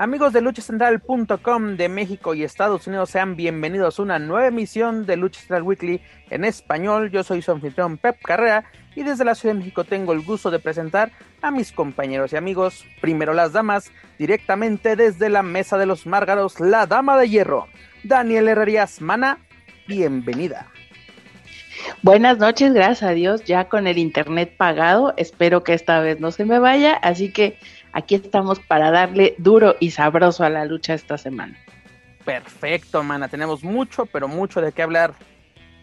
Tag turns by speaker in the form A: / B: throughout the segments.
A: Amigos de luchacentral.com de México y Estados Unidos, sean bienvenidos a una nueva emisión de Lucha Central Weekly en español. Yo soy su anfitrión Pep Carrera y desde la Ciudad de México tengo el gusto de presentar a mis compañeros y amigos. Primero las damas, directamente desde la Mesa de los Márgaros, la Dama de Hierro, Daniel Herrerías Mana, bienvenida.
B: Buenas noches, gracias a Dios, ya con el internet pagado, espero que esta vez no se me vaya, así que aquí estamos para darle duro y sabroso a la lucha esta semana.
A: Perfecto, mana, tenemos mucho, pero mucho de qué hablar.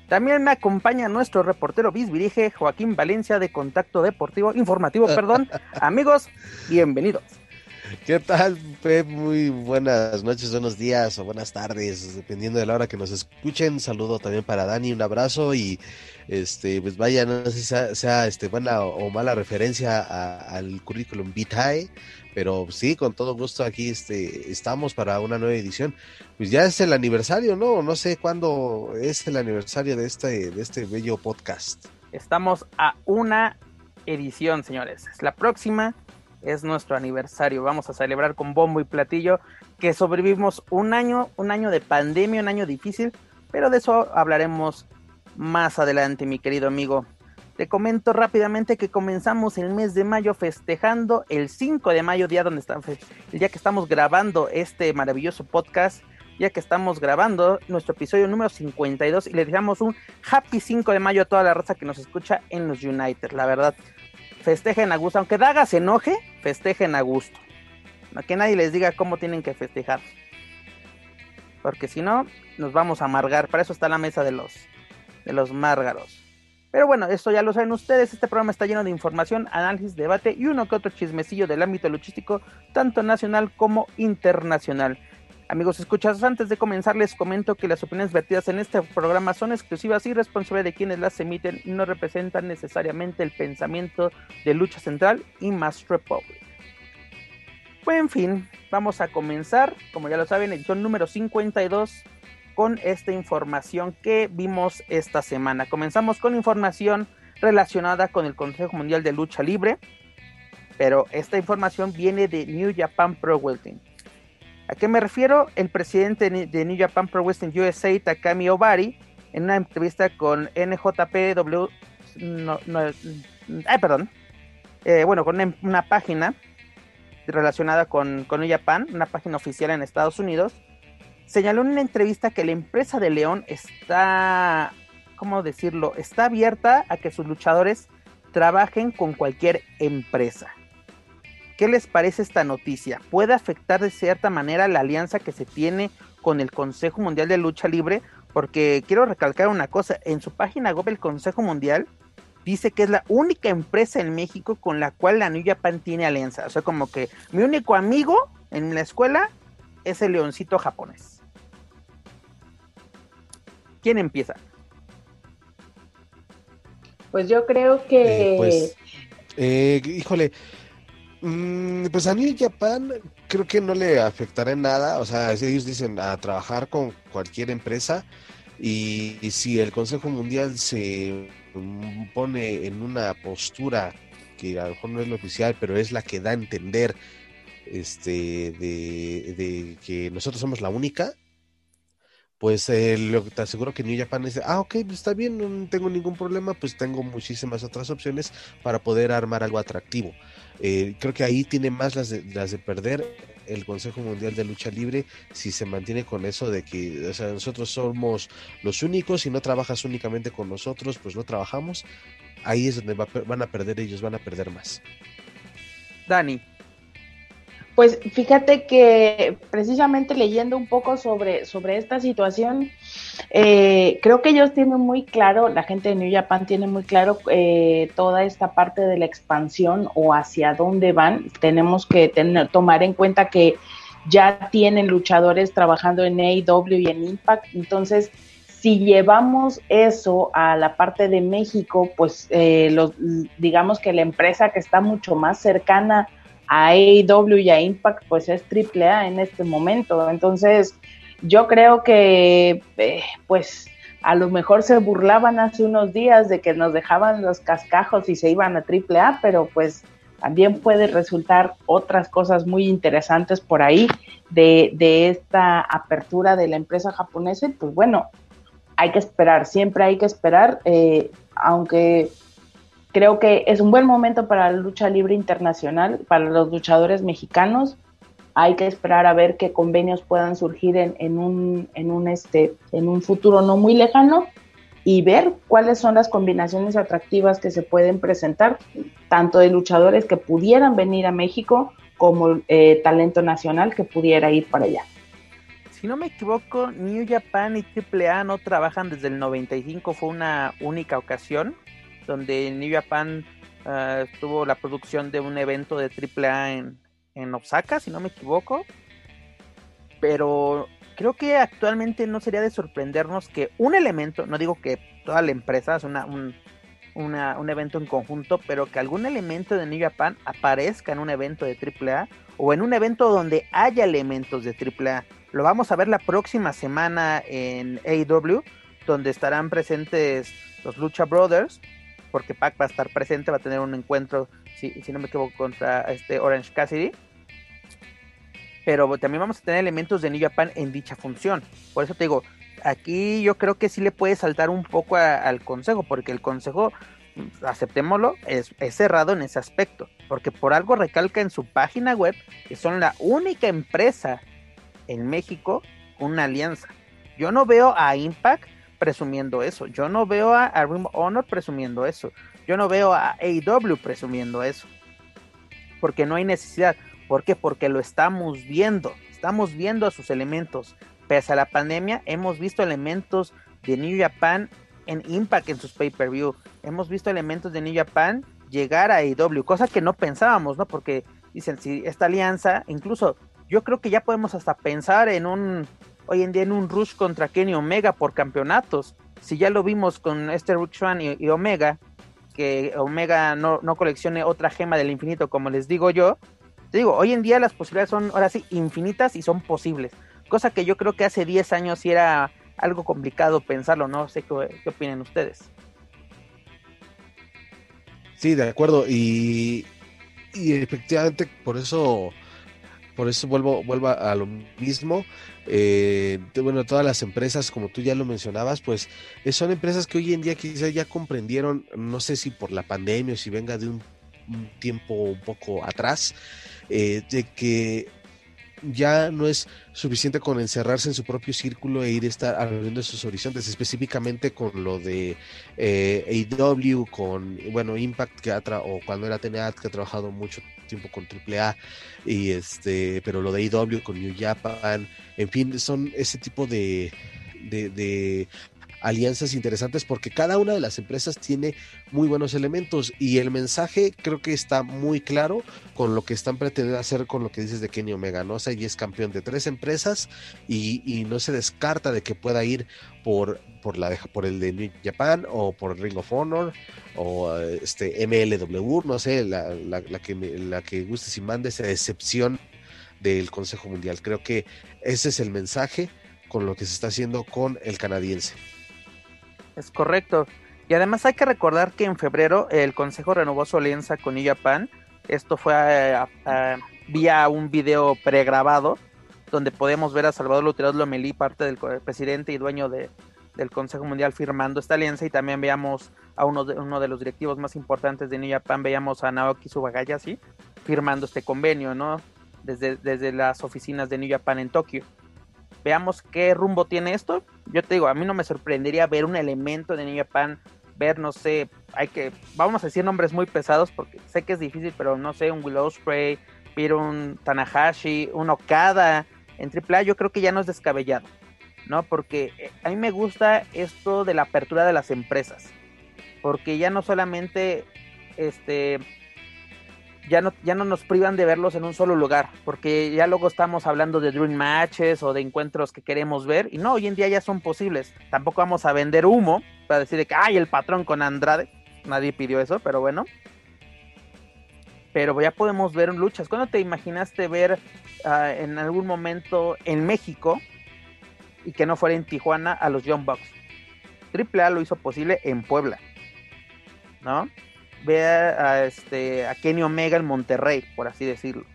A: También me acompaña nuestro reportero bisbirige Joaquín Valencia de Contacto Deportivo, Informativo, perdón. Amigos, bienvenidos.
C: ¿Qué tal, Pep? Muy buenas noches, buenos días o buenas tardes, dependiendo de la hora que nos escuchen. Saludo también para Dani, un abrazo y este, pues vaya, no sé si sea, este, buena o mala referencia al currículum vitae, pero sí, con todo gusto aquí este, estamos para una nueva edición. Pues ya es el aniversario, ¿no? No sé cuándo es el aniversario de este, de este bello podcast.
A: Estamos a una edición, señores. La próxima es nuestro aniversario. Vamos a celebrar con bombo y platillo que sobrevivimos un año, un año de pandemia, un año difícil, pero de eso hablaremos más adelante, mi querido amigo. Te comento rápidamente que comenzamos el mes de mayo festejando el 5 de mayo, día donde el día que estamos grabando este maravilloso podcast, ya que estamos grabando nuestro episodio número 52 y le dejamos un happy 5 de mayo a toda la raza que nos escucha en los United. La verdad, festejen a gusto, aunque Daga se enoje, festejen a gusto. No que nadie les diga cómo tienen que festejar. Porque si no, nos vamos a amargar. Para eso está la mesa de los, de los márgaros. Pero bueno, esto ya lo saben ustedes, este programa está lleno de información, análisis, debate y uno que otro chismecillo del ámbito luchístico, tanto nacional como internacional. Amigos escuchas, antes de comenzar les comento que las opiniones vertidas en este programa son exclusivas y responsables de quienes las emiten y no representan necesariamente el pensamiento de Lucha Central y Mass Republic. Pues en fin, vamos a comenzar, como ya lo saben, edición número 52 con esta información que vimos esta semana. Comenzamos con información relacionada con el Consejo Mundial de Lucha Libre, pero esta información viene de New Japan Pro Wrestling. ¿A qué me refiero? El presidente de New Japan Pro Wrestling USA, Takami Obari, en una entrevista con NJPW, no, ay, perdón, eh, bueno, con una, página relacionada con, con New Japan, una página oficial en Estados Unidos, señaló en una entrevista que la empresa de León está, ¿cómo decirlo?, está abierta a que sus luchadores trabajen con cualquier empresa. ¿Qué les parece esta noticia? ¿Puede afectar de cierta manera la alianza que se tiene con el Consejo Mundial de Lucha Libre? Porque quiero recalcar una cosa, en su página web el Consejo Mundial dice que es la única empresa en México con la cual la New Japan tiene alianza. O sea, como que mi único amigo en la escuela es el leoncito japonés. ¿Quién empieza?
B: Pues yo creo que...
C: Eh, pues, eh, híjole, mm, pues a New Japan creo que no le afectará en nada, o sea, ellos dicen a trabajar con cualquier empresa y, si el Consejo Mundial se pone en una postura que a lo mejor no es la oficial, pero es la que da a entender este de, que nosotros somos la única, pues eh, lo te aseguro que New Japan dice, ah, ok, pues está bien, no tengo ningún problema, pues tengo muchísimas otras opciones para poder armar algo atractivo. Eh, creo que ahí tiene más las de, las de perder el Consejo Mundial de Lucha Libre si se mantiene con eso de que o sea, nosotros somos los únicos y no trabajas únicamente con nosotros, pues no trabajamos. ahí es donde van a perder ellos, van a perder más.
A: Dani.
B: Pues fíjate que precisamente leyendo un poco sobre, sobre esta situación, eh, creo que ellos tienen muy claro, la gente de New Japan tiene muy claro eh, toda esta parte de la expansión o hacia dónde van. Tenemos que tener, tomar en cuenta que ya tienen luchadores trabajando en AEW y en Impact, entonces si llevamos eso a la parte de México, pues eh, los, digamos que la empresa que está mucho más cercana a AEW y a Impact, pues es AAA en este momento. Entonces, yo creo que, eh, pues, a lo mejor se burlaban hace unos días de que nos dejaban los cascajos y se iban a AAA, pero pues también puede resultar otras cosas muy interesantes por ahí de, de esta apertura de la empresa japonesa. Y pues bueno, hay que esperar, siempre hay que esperar, eh, aunque creo que es un buen momento para la lucha libre internacional, para los luchadores mexicanos. Hay que esperar a ver qué convenios puedan surgir en, un, en, un, este, en un futuro no muy lejano y ver cuáles son las combinaciones atractivas que se pueden presentar, tanto de luchadores que pudieran venir a México como eh, talento nacional que pudiera ir para allá
A: si no me equivoco, New Japan y AAA no trabajan desde el 95, fue una única ocasión donde New Japan uh, tuvo la producción de un evento de AAA en, en Osaka, si no me equivoco. Pero creo que actualmente no sería de sorprendernos que un elemento, no digo que toda la empresa es una, un, un evento en conjunto, pero que algún elemento de New Japan aparezca en un evento de AAA o en un evento donde haya elementos de AAA. Lo vamos a ver la próxima semana en AEW, donde estarán presentes los Lucha Brothers, porque Pac va a estar presente, va a tener un encuentro, si, no me equivoco, contra este Orange Cassidy. Pero también vamos a tener elementos de New Japan en dicha función. Por eso te digo, aquí yo creo que sí le puede saltar un poco al consejo, porque el consejo, aceptémoslo, es, es, cerrado en ese aspecto, porque por algo recalca en su página web que son la única empresa en México una alianza. Yo no veo a Impact presumiendo eso. Yo no veo a, Ring Honor presumiendo eso. Yo no veo a AEW presumiendo eso. Porque no hay necesidad. ¿Por qué? Porque lo estamos viendo. Estamos viendo a sus elementos. Pese a la pandemia, hemos visto elementos de New Japan en Impact en sus pay-per-view. Hemos visto elementos de New Japan llegar a AEW, cosa que no pensábamos, ¿no? Porque dicen, si esta alianza, incluso yo creo que ya podemos hasta pensar en un, hoy en día en un rush contra Kenny Omega por campeonatos. Si ya lo vimos con este Rick y, Omega, que Omega no, no coleccione otra gema del infinito, como les digo yo, digo, hoy en día las posibilidades son ahora sí infinitas y son posibles. Cosa que yo creo que hace 10 años sí era algo complicado pensarlo, no sé qué, qué opinan ustedes.
C: Sí, de acuerdo. Y, y efectivamente por eso por eso vuelvo, vuelvo a lo mismo. Eh, bueno, todas las empresas, como tú ya lo mencionabas, pues eh, son empresas que hoy en día quizás ya comprendieron, no sé si por la pandemia o si venga de un, tiempo un poco atrás, eh, de que ya no es suficiente con encerrarse en su propio círculo e ir a estar abriendo sus horizontes, específicamente con lo de eh, AW, con, bueno, Impact, que ha o cuando era TNA, que ha trabajado mucho tiempo con AAA, y este, pero lo de AW con New Japan, en fin, son ese tipo de, de alianzas interesantes porque cada una de las empresas tiene muy buenos elementos y el mensaje creo que está muy claro con lo que están pretendiendo hacer con lo que dices de Kenny Omega, ¿no? O y es campeón de tres empresas y, no se descarta de que pueda ir por, por, la, por el de New Japan o por Ring of Honor o este MLW, no sé, la, la, la que, la que guste si mande esa excepción del Consejo Mundial. Creo que ese es el mensaje con lo que se está haciendo con el canadiense.
A: Es correcto. Y además hay que recordar que en febrero el Consejo renovó su alianza con Japan. Esto fue eh, vía un video pregrabado donde podemos ver a Salvador Luteros Lomelí, parte del presidente y dueño de, del Consejo Mundial, firmando esta alianza. Y también veamos a uno de, uno de los directivos más importantes de New Japan, veíamos a Naoki Subagayashi, firmando este convenio, ¿no? Desde, desde las oficinas de New Japan en Tokio. Veamos qué rumbo tiene esto. Yo te digo, a mí no me sorprendería ver un elemento de New Japan ver, no sé, hay que, vamos a decir nombres muy pesados porque sé que es difícil, pero no sé, un Willow Spray, un Tanahashi, un Okada en AAA, yo creo que ya no es descabellado, ¿no? Porque eh, a mí me gusta esto de la apertura de las empresas, porque ya no solamente, este, ya no, ya no nos privan de verlos en un solo lugar, porque ya luego estamos hablando de dream matches o de encuentros que queremos ver, y no, hoy en día ya son posibles. Tampoco vamos a vender humo para decir que, ay, el patrón con Andrade, nadie pidió eso, pero bueno. Pero ya podemos ver luchas. ¿Cuándo te imaginaste ver ah, en algún momento en México y que no fuera en Tijuana a los Young Bucks? Triple A lo hizo posible en Puebla, ¿no? Vea a, este, a Kenny Omega en Monterrey, por así decirlo.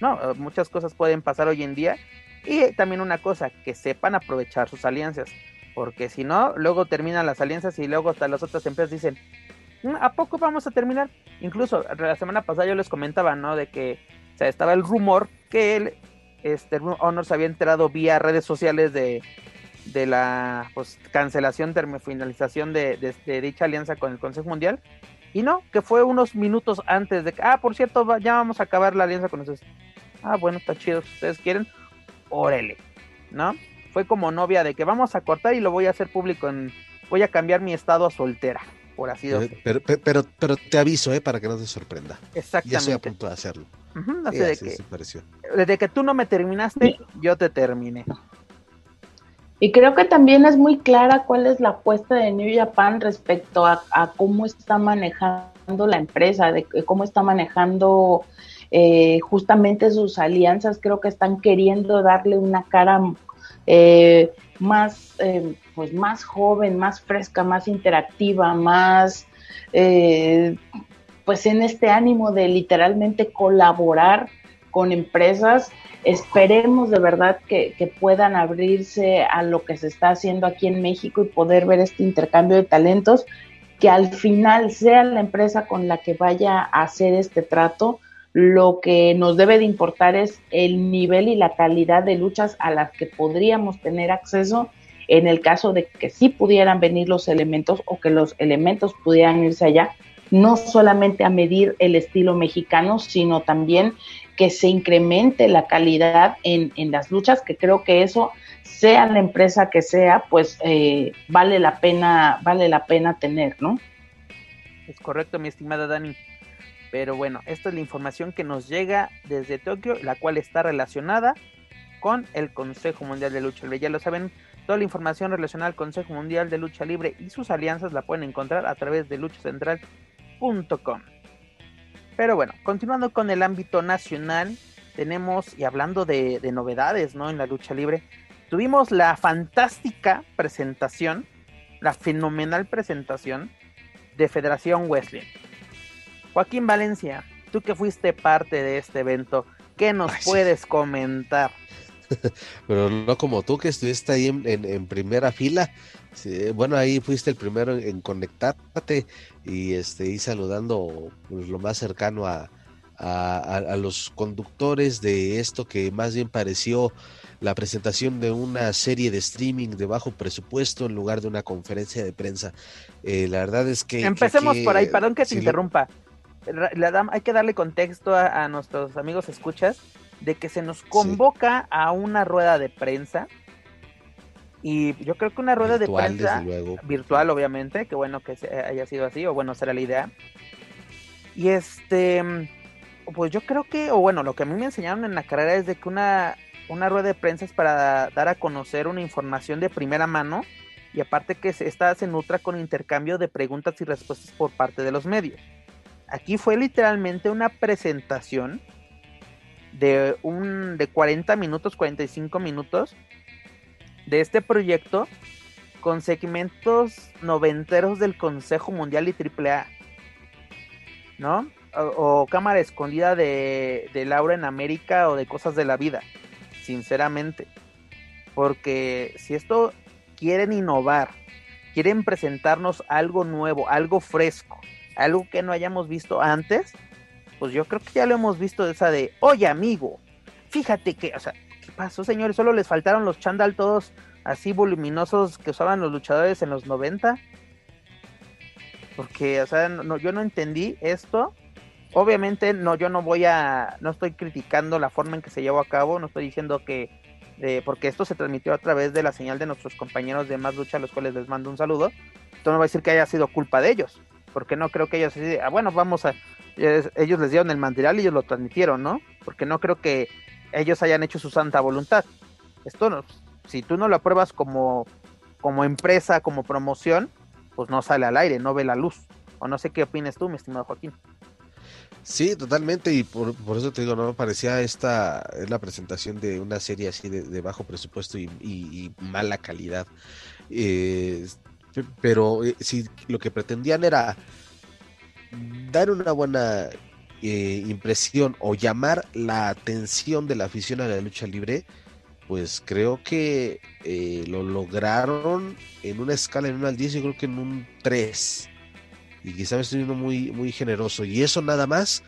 A: No, eh, muchas cosas pueden pasar hoy en día. Y también una cosa, que sepan aprovechar sus alianzas. Porque si no, luego terminan las alianzas y luego hasta las otras empresas dicen, mm, ¿a poco vamos a terminar? Incluso la semana pasada yo les comentaba, ¿no? De que o estaba el rumor que él, este, Honor se había enterado vía redes sociales de, de la pues, cancelación, finalización de, de, dicha alianza con el Consejo Mundial y no, que fue unos minutos antes de que, ah, por cierto, ya vamos a acabar la alianza con ustedes. Ah, bueno, está chido, si ustedes quieren, órele, ¿no? Fue como novia de que vamos a cortar y lo voy a hacer público en, voy a cambiar mi estado a soltera, por así decirlo.
C: Pero, pero, pero, te aviso, ¿eh? Para que no te sorprenda.
A: Exactamente.
C: Ya estoy a punto de hacerlo.
A: así de que, desde que tú no me terminaste, yo te terminé.
B: Y creo que también es muy clara cuál es la apuesta de New Japan respecto a, cómo está manejando la empresa, de cómo está manejando eh, justamente sus alianzas. Creo que están queriendo darle una cara eh, más, eh, pues más joven, más fresca, más interactiva, más, pues en este ánimo de literalmente colaborar con empresas Esperemos de verdad que, puedan abrirse a lo que se está haciendo aquí en México y poder ver este intercambio de talentos, que al final sea la empresa con la que vaya a hacer este trato. Lo que nos debe de importar es el nivel y la calidad de luchas a las que podríamos tener acceso en el caso de que sí pudieran venir los elementos o que los elementos pudieran irse allá, no solamente a medir el estilo mexicano, sino también que se incremente la calidad en, las luchas, que creo que eso, sea la empresa que sea, pues eh, vale la pena, vale la pena tener, ¿no?
A: Es correcto, mi estimada Dani. Pero bueno, esta es la información que nos llega desde Tokio, la cual está relacionada con el Consejo Mundial de Lucha Libre. Ya lo saben, toda la información relacionada al Consejo Mundial de Lucha Libre y sus alianzas la pueden encontrar a través de luchacentral.com. Pero bueno, continuando con el ámbito nacional, tenemos, y hablando de, novedades, ¿no? En la lucha libre, tuvimos la fantástica presentación, la fenomenal presentación de Federación Wesley. Joaquín Valencia, tú que fuiste parte de este evento, ¿qué nos puedes comentar?
C: Pero no como tú que estuviste ahí en, primera fila. bueno, ahí fuiste el primero en, conectarte y este y saludando pues, lo más cercano a, a, los conductores de esto que más bien pareció la presentación de una serie de streaming de bajo presupuesto en lugar de una conferencia de prensa. Eh, la verdad es que...
A: Empecemos por ahí, perdón que te interrumpa. hay que darle contexto a, a nuestros amigos escuchas de que se nos convoca a una rueda de prensa. Y yo creo que una rueda de prensa virtual, obviamente, que bueno que haya sido así, o bueno, será la idea. Y este, pues yo creo que, o bueno, lo que a mí me enseñaron en la carrera es de que una, una rueda de prensa es para dar a conocer una información de primera mano y aparte que esta se nutra con intercambio de preguntas y respuestas por parte de los medios. Aquí fue literalmente una presentación de un de 40 minutos, 45 minutos de este proyecto con segmentos noventeros del Consejo Mundial y AAA. ¿No? O, cámara escondida de, de Laura en América o de cosas de la vida, sinceramente. Porque si esto quieren innovar, quieren presentarnos algo nuevo, algo fresco, algo que no hayamos visto antes, pues yo creo que ya lo hemos visto esa de, oye amigo, fíjate que, o sea, ¿qué pasó señores? Solo les faltaron los chandal todos así voluminosos que usaban los luchadores en los 90. porque, o sea, no, yo no entendí esto. Obviamente, no, yo no voy a, no estoy criticando la forma en que se llevó a cabo, no estoy diciendo que, porque esto se transmitió a través de la señal de nuestros compañeros de Más Lucha, a los cuales les mando un saludo. Esto no va a decir que haya sido culpa de ellos, porque no creo que ellos, ah, bueno, vamos a, ellos les dieron el material y ellos lo transmitieron, ¿no? Porque no creo que ellos hayan hecho su santa voluntad. Esto no, si tú no lo apruebas como, como empresa, como promoción, pues no sale al aire, no ve la luz. O no sé qué opinas tú, mi estimado Joaquín.
C: Sí, totalmente, y por, eso te digo, no parecía esta, es la presentación de una serie así de, bajo presupuesto y, mala calidad. Eh, pero eh, si lo que pretendían era dar una buena eh, impresión o llamar la atención de la afición a la lucha libre, pues creo que eh, lo lograron en una escala en 1 al 10, yo creo que en un 3. Y quizá me estoy muy, muy generoso. Y eso nada más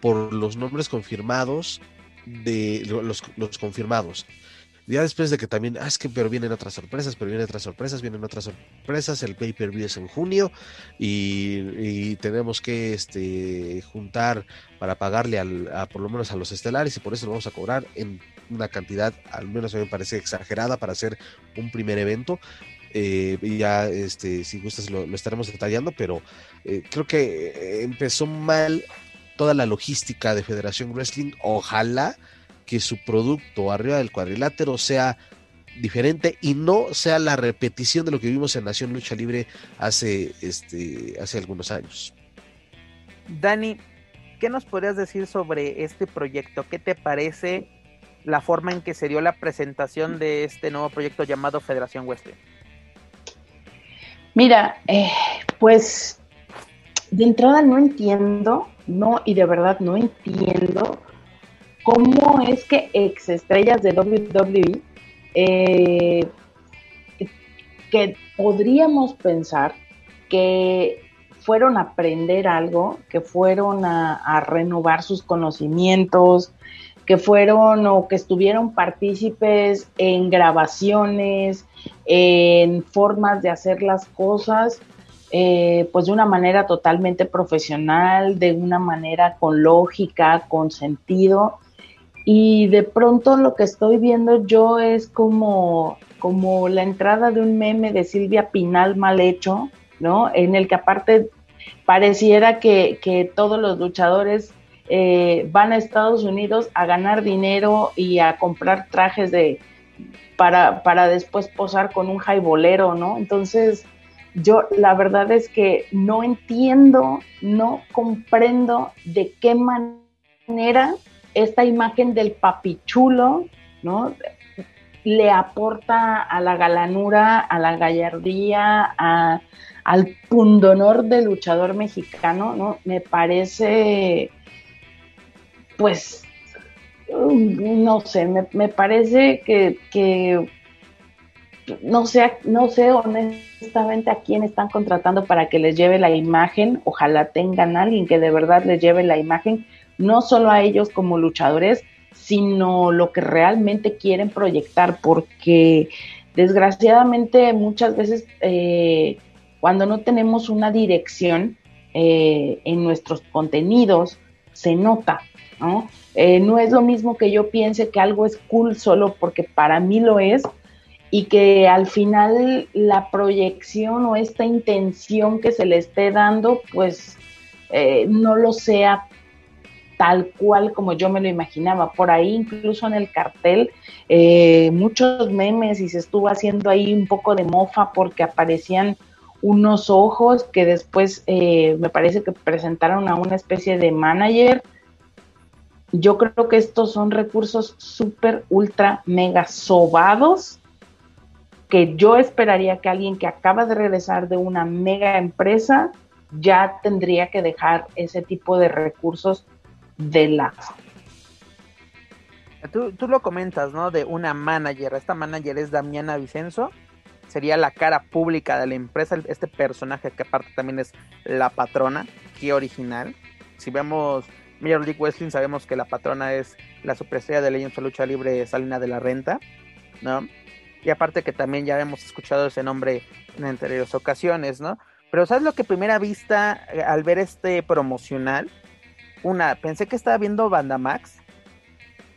C: por los nombres confirmados de los, los confirmados. Ya después de que también, ah, es que pero vienen otras sorpresas, pero vienen otras sorpresas, vienen otras sorpresas, el pay-per-view es en junio y, tenemos que este, juntar para pagarle al, a, por lo menos a los estelares y por eso lo vamos a cobrar en una cantidad, al menos a mí me parece exagerada para hacer un primer evento. Eh, ya, este, si gustas, lo, estaremos detallando, pero eh, creo que empezó mal toda la logística de Federación Wrestling. Ojalá que su producto arriba del cuadrilátero sea diferente y no sea la repetición de lo que vimos en Nación Lucha Libre hace, este, hace algunos años.
A: Dani, ¿qué nos podrías decir sobre este proyecto? ¿Qué te parece la forma en que se dio la presentación de este nuevo proyecto llamado Federación Western?
B: Mira, eh, pues de entrada no entiendo, no, y de verdad no entiendo cómo es que ex estrellas de WWE, eh, que podríamos pensar que fueron a aprender algo, que fueron a, renovar sus conocimientos, que fueron o que estuvieron partícipes en grabaciones, en formas de hacer las cosas, eh, pues de una manera totalmente profesional, de una manera con lógica, con sentido, y de pronto lo que estoy viendo yo es como, como la entrada de un meme de Silvia Pinal mal hecho, ¿no? En el que aparte pareciera que, todos los luchadores eh, van a Estados Unidos a ganar dinero y a comprar trajes de para, para después posar con un jaibolero, ¿no? Entonces, yo la verdad es que no entiendo, no comprendo de qué manera esta imagen del papichulo, ¿no? Le aporta a la galanura, a la gallardía, al pundonor del luchador mexicano, ¿no? Me parece, pues, no sé, me, parece que, no sé, no sé honestamente a quién están contratando para que les lleve la imagen. Ojalá tengan a alguien que de verdad les lleve la imagen no solo a ellos como luchadores, sino lo que realmente quieren proyectar, porque desgraciadamente muchas veces eh, cuando no tenemos una dirección eh, en nuestros contenidos, se nota, ¿no? Eh, no es lo mismo que yo piense que algo es cool solo porque para mí lo es y que al final la proyección o esta intención que se le esté dando, pues no lo sea tal cual como yo me lo imaginaba. Por ahí incluso en el cartel eh, muchos memes y se estuvo haciendo ahí un poco de mofa porque aparecían unos ojos que después eh, me parece que presentaron a una especie de manager. Yo creo que estos son recursos súper, ultra, mega sobados que yo esperaría que alguien que acaba de regresar de una mega empresa ya tendría que dejar ese tipo de recursos de la...
A: Tú, tú lo comentas, ¿no? De una manager. Esta manager es Damiana Vicenzo. Sería la cara pública de la empresa. Este personaje que aparte también es la patrona. Qué original. Si vemos Major League Wrestling, sabemos que la patrona es la superestrella de Legends de Lucha Libre, Salina de la Renta, ¿no? Y aparte que también ya hemos escuchado ese nombre en anteriores ocasiones, ¿no? Pero ¿sabes lo que primera vista eh, al ver este promocional? Una, pensé que estaba viendo Banda Max,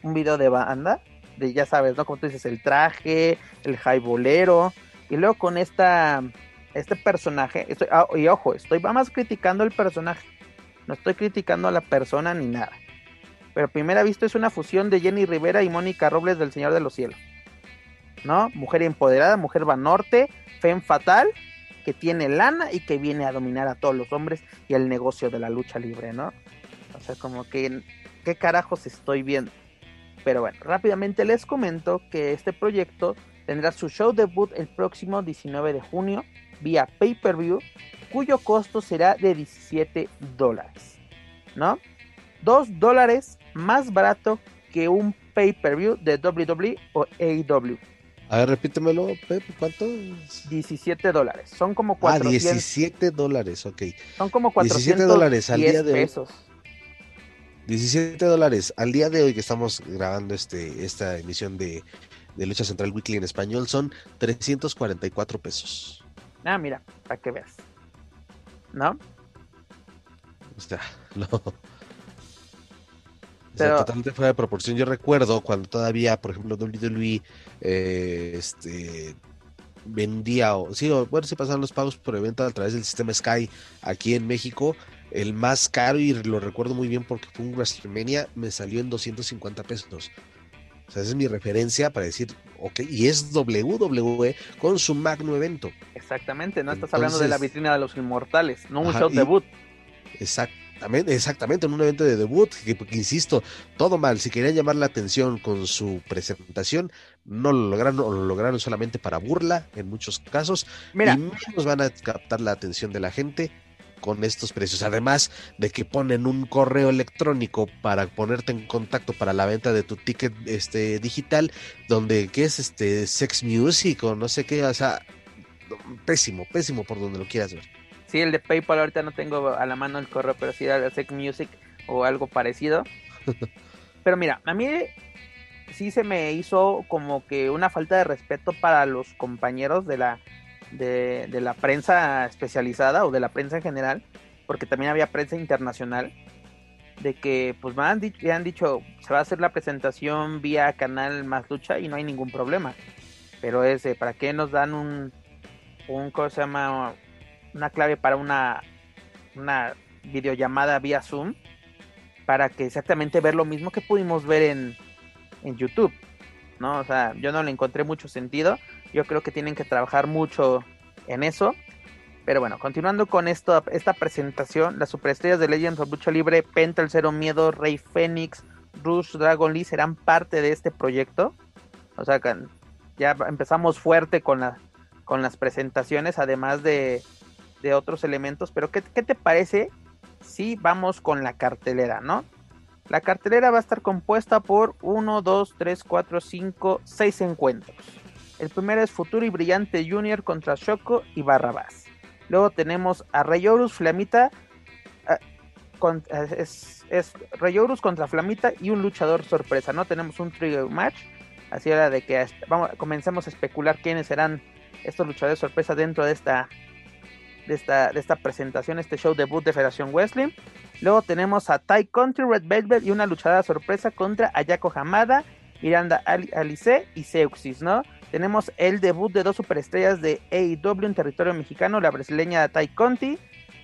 A: un video de banda, de ya sabes, ¿no? Como tú dices, el traje, el bolero y luego con esta, este personaje, estoy, ah, y ojo, estoy más criticando el personaje, no estoy criticando a la persona ni nada. Pero primera vista es una fusión de Jenny Rivera y Mónica Robles del Señor de los Cielos. ¿No? Mujer empoderada, mujer va norte, fem fatal, que tiene lana y que viene a dominar a todos los hombres y el negocio de la lucha libre, ¿no? O sea, como que, ¿qué carajos estoy viendo? Pero bueno, rápidamente les comento que este proyecto tendrá su show debut el próximo 19 de junio vía pay-per-view, cuyo costo será de 17 dólares, ¿no? 2 dólares más barato que un pay-per-view de WWE o AEW.
C: A ver, repítemelo, Pep, ¿cuánto?
A: 17 dólares. Son como 400.
C: Ah, 17 dólares, ok.
A: Son como 400 dólares al día de
C: pesos. 17 dólares al día de hoy que estamos grabando este esta emisión de, de Lucha Central Weekly en español son 344 pesos.
A: Ah, mira, para que veas. ¿No?
C: O sea, no totalmente fuera de proporción. Yo recuerdo cuando todavía, por ejemplo, WWE eh, este, vendía, o sí, bueno, se pasaban los pagos por evento a través del sistema Sky aquí en México. El más caro, y lo recuerdo muy bien porque fue un WrestleMania, me salió en 250 pesos. O sea, esa es mi referencia para decir, ok, y es WWE con su magno evento.
A: Exactamente, no estás hablando de la vitrina de los inmortales, no un show debut.
C: Exacto Exactamente, en un evento de debut, que, insisto, todo mal. Si querían llamar la atención con su presentación, no lo lograron, o lo lograron solamente para burla en muchos casos. Mira, y menos van a captar la atención de la gente con estos precios. Además de que ponen un correo electrónico para ponerte en contacto para la venta de tu ticket este digital, donde que es este sex music o no sé qué, o sea, pésimo, pésimo por donde lo quieras ver.
A: Sí, el de PayPal ahorita no tengo a la mano el correo, pero sí de Sec Music o algo parecido. pero mira, a mí sí se me hizo como que una falta de respeto para los compañeros de la de, la prensa especializada o de la prensa en general, porque también había prensa internacional, de que pues me han dicho, han dicho se va a hacer la presentación vía canal Más Lucha y no hay ningún problema. Pero ese, ¿para qué nos dan un, un ¿cómo se llama? una clave para una, una videollamada vía Zoom para que exactamente ver lo mismo que pudimos ver en, en YouTube. ¿no? O sea, yo no le encontré mucho sentido. Yo creo que tienen que trabajar mucho en eso. Pero bueno, continuando con esto, esta presentación, las superestrellas de Legends of Lucha Libre, Penta, El Cero Miedo, Rey Fénix, Rush, Dragon Lee serán parte de este proyecto. O sea, ya empezamos fuerte con, la, con las presentaciones, además de, de otros elementos, pero ¿qué, te parece si vamos con la cartelera, no? La cartelera va a estar compuesta por 1, 2, 3, 4, 5, 6 encuentros. El primero es Futuro y Brillante Junior contra Shoko y Barrabás. Luego tenemos a Rayorus Flamita. Ah, es, es Rayorus contra Flamita y un luchador sorpresa, ¿no? Tenemos un trigger match. Así era de que vamos, comencemos a especular quiénes serán estos luchadores sorpresa dentro de esta de esta, de esta presentación, este show debut de Federación Wrestling. Luego tenemos a Tai Country, Red Velvet y una luchada sorpresa contra Ayako Hamada, Miranda Alice y Seuxis, ¿no? Tenemos el debut de dos superestrellas de AEW en territorio mexicano, la brasileña Tai Conti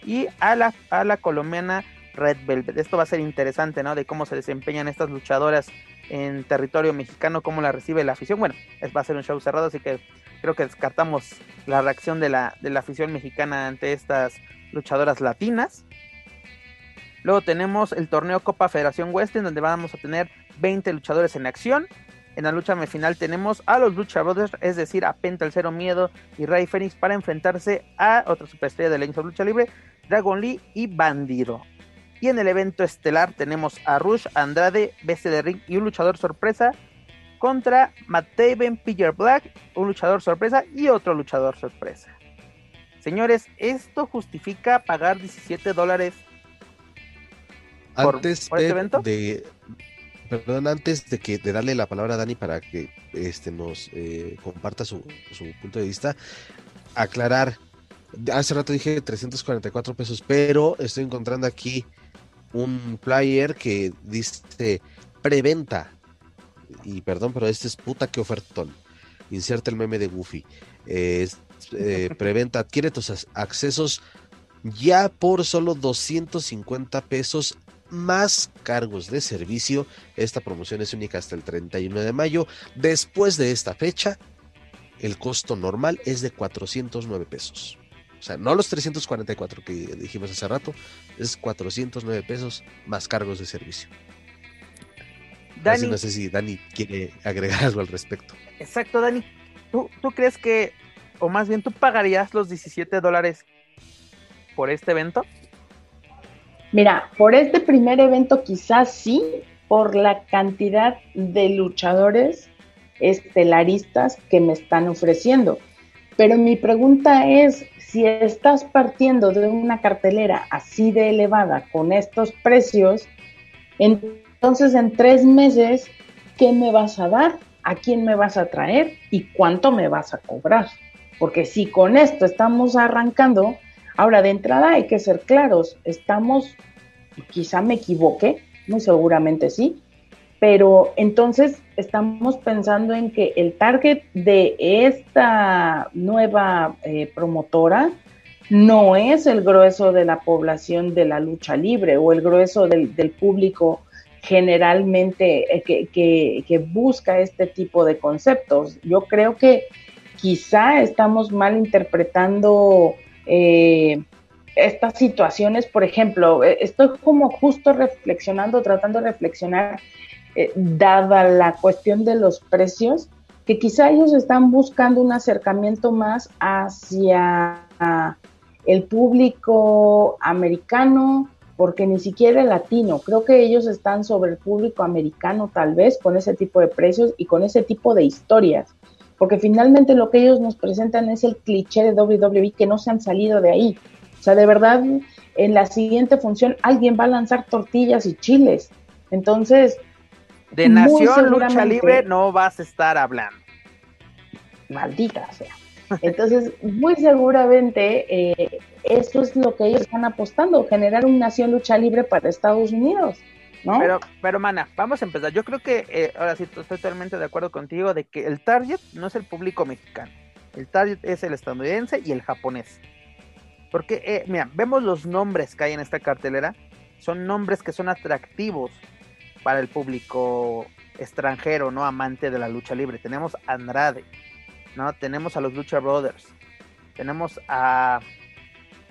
A: y a la, a la colombiana Red Velvet. Esto va a ser interesante, ¿no? De cómo se desempeñan estas luchadoras en territorio mexicano, cómo la recibe la afición. Bueno, va a ser un show cerrado, así que creo que descartamos la reacción de la, de la afición mexicana ante estas luchadoras latinas. Luego tenemos el torneo Copa Federación Western, donde vamos a tener 20 luchadores en acción. En la lucha final tenemos a los Lucha Brothers, es decir, a Penta el Cero Miedo y Rey Fénix para enfrentarse a otra superestrella de la Lucha Libre, Dragon Lee y Bandido. Y en el evento estelar tenemos a Rush, Andrade, BC de Ring y un luchador sorpresa contra Matt Taven, Peter Black, un luchador sorpresa y otro luchador sorpresa. Señores, ¿esto justifica pagar 17 dólares
C: antes por, este evento? De, perdón, antes de que de darle la palabra a Dani para que este nos eh, comparta su, su punto de vista, aclarar Hace rato dije 344 pesos, pero estoy encontrando aquí un flyer que dice preventa. Y perdón, pero este es puta que ofertón. Inserta el meme de Goofy. Eh, preventa, adquiere tus accesos ya por solo 250 pesos más cargos de servicio. Esta promoción es única hasta el 31 de mayo. Después de esta fecha, el costo normal es de 409 pesos. O sea, no los 344 que dijimos hace rato, es 409 pesos más cargos de servicio. Dani, no sé si Dani quiere agregar algo al respecto.
A: Exacto, Dani. ¿Tú, ¿Tú crees que, o más bien, tú pagarías los 17 dólares por este evento?
B: Mira, por este primer evento quizás sí, por la cantidad de luchadores estelaristas que me están ofreciendo. Pero mi pregunta es, si estás partiendo de una cartelera así de elevada con estos precios, entonces en tres meses, ¿qué me vas a dar? ¿A quién me vas a traer? ¿Y cuánto me vas a cobrar? Porque si con esto estamos arrancando, ahora de entrada hay que ser claros, estamos, quizá me equivoque, muy seguramente sí, pero entonces estamos pensando en que el target de esta nueva eh, promotora no es el grueso de la población de la lucha libre o el grueso del, público generalmente eh, que, busca este tipo de conceptos. Yo creo que quizá estamos mal interpretando eh, estas situaciones. Por ejemplo, estoy como justo reflexionando, tratando de reflexionar eh, dada la cuestión de los precios, que quizá ellos están buscando un acercamiento más hacia el público americano, porque ni siquiera el latino, creo que ellos están sobre el público americano tal vez con ese tipo de precios y con ese tipo de historias, porque finalmente lo que ellos nos presentan es el cliché de WWE que no se han salido de ahí. O sea, de verdad, en la siguiente función alguien va a lanzar tortillas y chiles. Entonces,
A: de Nación Lucha Libre no vas a estar hablando.
B: Maldita sea. Entonces, muy seguramente eh, eso es lo que ellos están apostando, generar una Nación Lucha Libre para Estados Unidos. ¿No?
A: Pero, pero, mana, vamos a empezar. Yo creo que eh, ahora sí estoy totalmente de acuerdo contigo de que el target no es el público mexicano. El target es el estadounidense y el japonés. Porque, eh, mira, vemos los nombres que hay en esta cartelera. Son nombres que son atractivos para el público extranjero, ¿no? Amante de la lucha libre. Tenemos a Andrade, ¿no? Tenemos a los Lucha Brothers, tenemos a,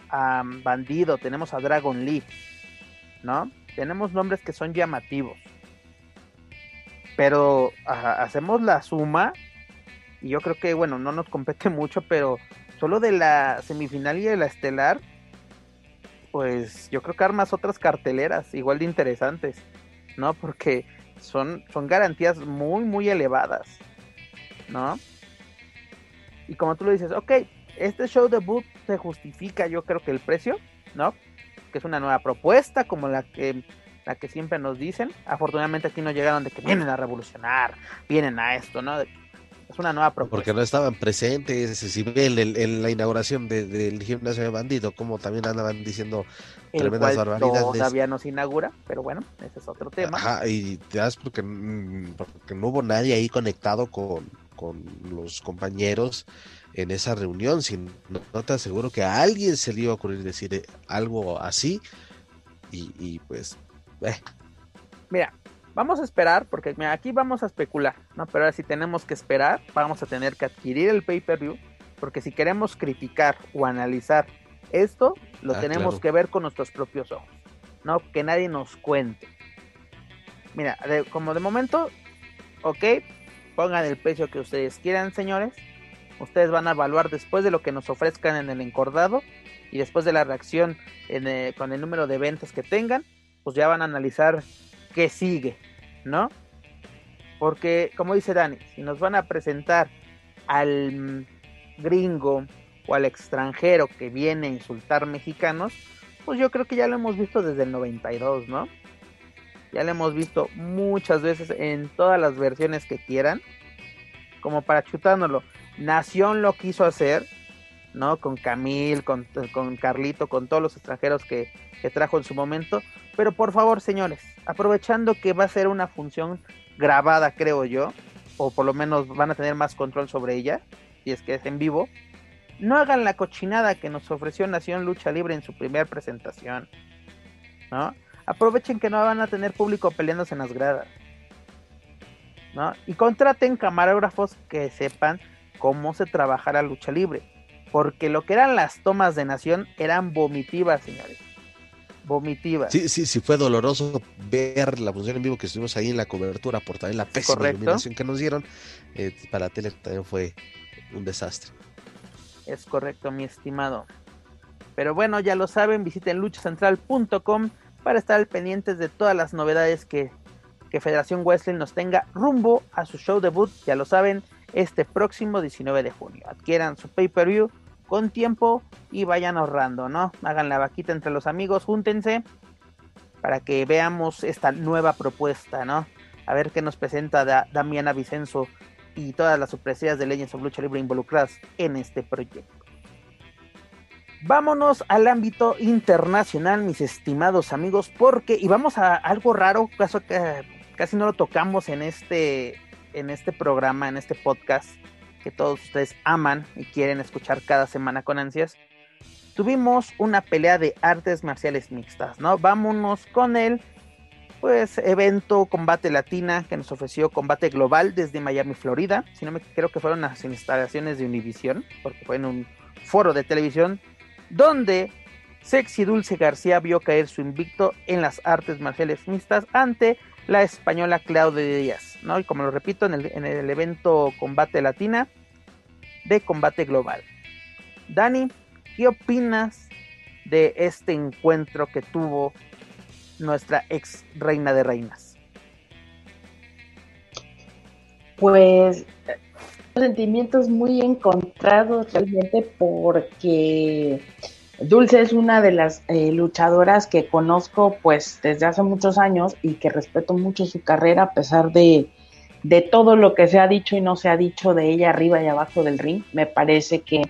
A: a Bandido, tenemos a Dragon Lee, ¿no? Tenemos nombres que son llamativos. Pero hacemos la suma y yo creo que, bueno, no nos compete mucho, pero solo de la semifinal y de la estelar, pues yo creo que armas otras carteleras igual de interesantes. ¿no? Porque son, son garantías muy, muy elevadas, ¿no? Y como tú lo dices, ok, este show debut se justifica, yo creo que el precio, ¿no? Que es una nueva propuesta, como la que, la que siempre nos dicen. Afortunadamente aquí no llegaron de que vienen a revolucionar, vienen a esto, ¿no? Es una nueva propuesta.
C: Porque no estaban presentes, si ven en, la inauguración del gimnasio de Bandido, como también andaban diciendo tremendas barbaridades.
A: Todavía no se inaugura, pero bueno, ese es otro tema.
C: Ajá, y te das porque, mm, porque no hubo nadie ahí conectado con, con los compañeros en esa reunión. Si no, te aseguro que a alguien se le iba a ocurrir decir eh, algo así. Y, y pues, eh.
A: Mira, Vamos a esperar, porque aquí vamos a especular, ¿no? Pero ahora si tenemos que esperar, vamos a tener que adquirir el pay-per-view, porque si queremos criticar o analizar esto, lo ah, tenemos que ver con nuestros propios ojos, ¿no? Que nadie nos cuente. Mira, como de momento, ok, pongan el precio que ustedes quieran, señores. Ustedes van a evaluar después de lo que nos ofrezcan en el encordado y después de la reacción con el número de ventas que tengan, pues ya van a analizar qué sigue, ¿no? Porque, como dice Dani, si nos van a presentar al gringo o al extranjero que viene a insultar mexicanos, pues yo creo que ya lo hemos visto desde el 92, ¿no? Ya lo hemos visto muchas veces en todas las versiones que quieran, como para chutárnoslo. Nación lo quiso hacer, ¿no? Con Camil, con, con Carlito, con todos los extranjeros que, que trajo en su momento. Pero por favor, señores, aprovechando que va a ser una función grabada, creo yo, o por lo menos van a tener más control sobre ella, si es que es en vivo, no hagan la cochinada que nos ofreció Nación Lucha Libre en su primera presentación. ¿No? Aprovechen que no van a tener público peleándose en las gradas. ¿No? Y contraten camarógrafos que sepan cómo se trabaja la lucha libre. Porque lo que eran las tomas de Nación eran vomitivas, señores. Vomitivas.
C: Sí, sí, sí, fue doloroso ver la función en vivo que estuvimos ahí en la cobertura por también la pésima iluminación que nos dieron. Eh, para la tele también fue un desastre.
A: Es correcto, mi estimado. Pero bueno, ya lo saben, visiten luchacentral.com para estar al pendientes de todas las novedades que, que Federación Wrestling nos tenga rumbo a su show debut, ya lo saben, este próximo 19 de junio. Adquieran su pay-per-view con tiempo y vayan ahorrando, ¿no? Hagan la vaquita entre los amigos, júntense para que veamos esta nueva propuesta, ¿no? A ver qué nos presenta Damiana Vicenzo y todas las sorpresas de Legends of Lucha Libre involucradas en este proyecto. Vámonos al ámbito internacional, mis estimados amigos, porque, y vamos a algo raro, caso que casi no lo tocamos en este, en este programa, en este podcast, que todos ustedes aman y quieren escuchar cada semana con ansias. Tuvimos una pelea de artes marciales mixtas, ¿no? Vámonos con él pues evento Combate Latina que nos ofreció Combate Global desde Miami, Florida. Si no me creo que fueron las instalaciones de Univision, porque fue en un foro de televisión donde Sexy Dulce García vio caer su invicto en las artes marciales mixtas ante la española Claudia Díaz, ¿no? Y como lo repito, en el, en el evento Combate Latina de Combate Global. Dani, ¿qué opinas de este encuentro que tuvo nuestra ex reina de reinas?
B: Pues sentimientos muy encontrados realmente porque Dulce es una de las eh, luchadoras que conozco pues desde hace muchos años y que respeto mucho su carrera a pesar de, de todo lo que se ha dicho y no se ha dicho de ella arriba y abajo del ring. Me parece que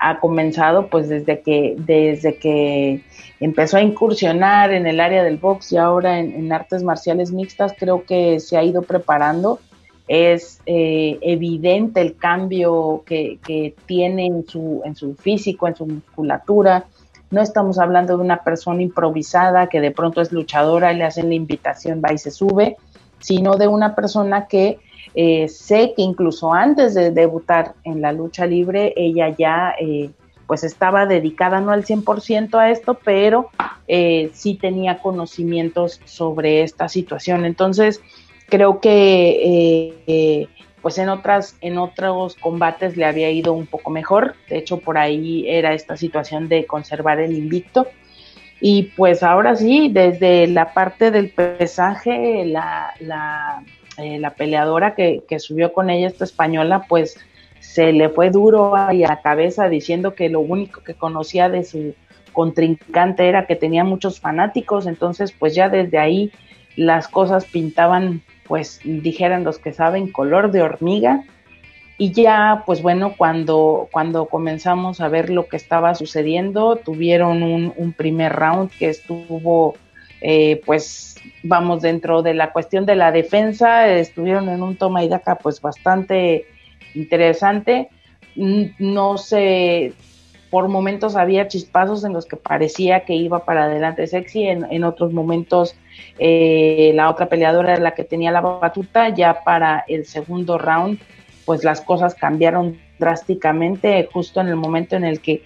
B: ha comenzado pues desde que, desde que empezó a incursionar en el área del box y ahora en, artes marciales mixtas, creo que se ha ido preparando. Es eh, evidente el cambio que, que, tiene en su, en su físico, en su musculatura. No estamos hablando de una persona improvisada que de pronto es luchadora y le hacen la invitación, va y se sube, sino de una persona que eh, sé que incluso antes de debutar en la lucha libre, ella ya eh, pues estaba dedicada no al 100% a esto, pero sí tenía conocimientos sobre esta situación. Entonces, creo que pues en otras en otros combates le había ido un poco mejor. De hecho, por ahí era esta situación de conservar el invicto. Y pues ahora sí, desde la parte del pesaje, la, la eh, la peleadora que, subió con ella, esta española, pues se le fue duro ahí a la cabeza diciendo que lo único que conocía de su contrincante era que tenía muchos fanáticos, entonces pues ya desde ahí las cosas pintaban, pues dijeran los que saben, color de hormiga. Y ya, pues bueno, cuando, cuando comenzamos a ver lo que estaba sucediendo, tuvieron un, primer round que estuvo eh, pues vamos dentro de la cuestión de la defensa, estuvieron en un toma y daca pues bastante interesante. No sé, por momentos había chispazos en los que parecía que iba para adelante sexy, en, otros momentos eh, la otra peleadora era la que tenía la batuta, ya para el segundo round pues las cosas cambiaron drásticamente justo en el momento en el que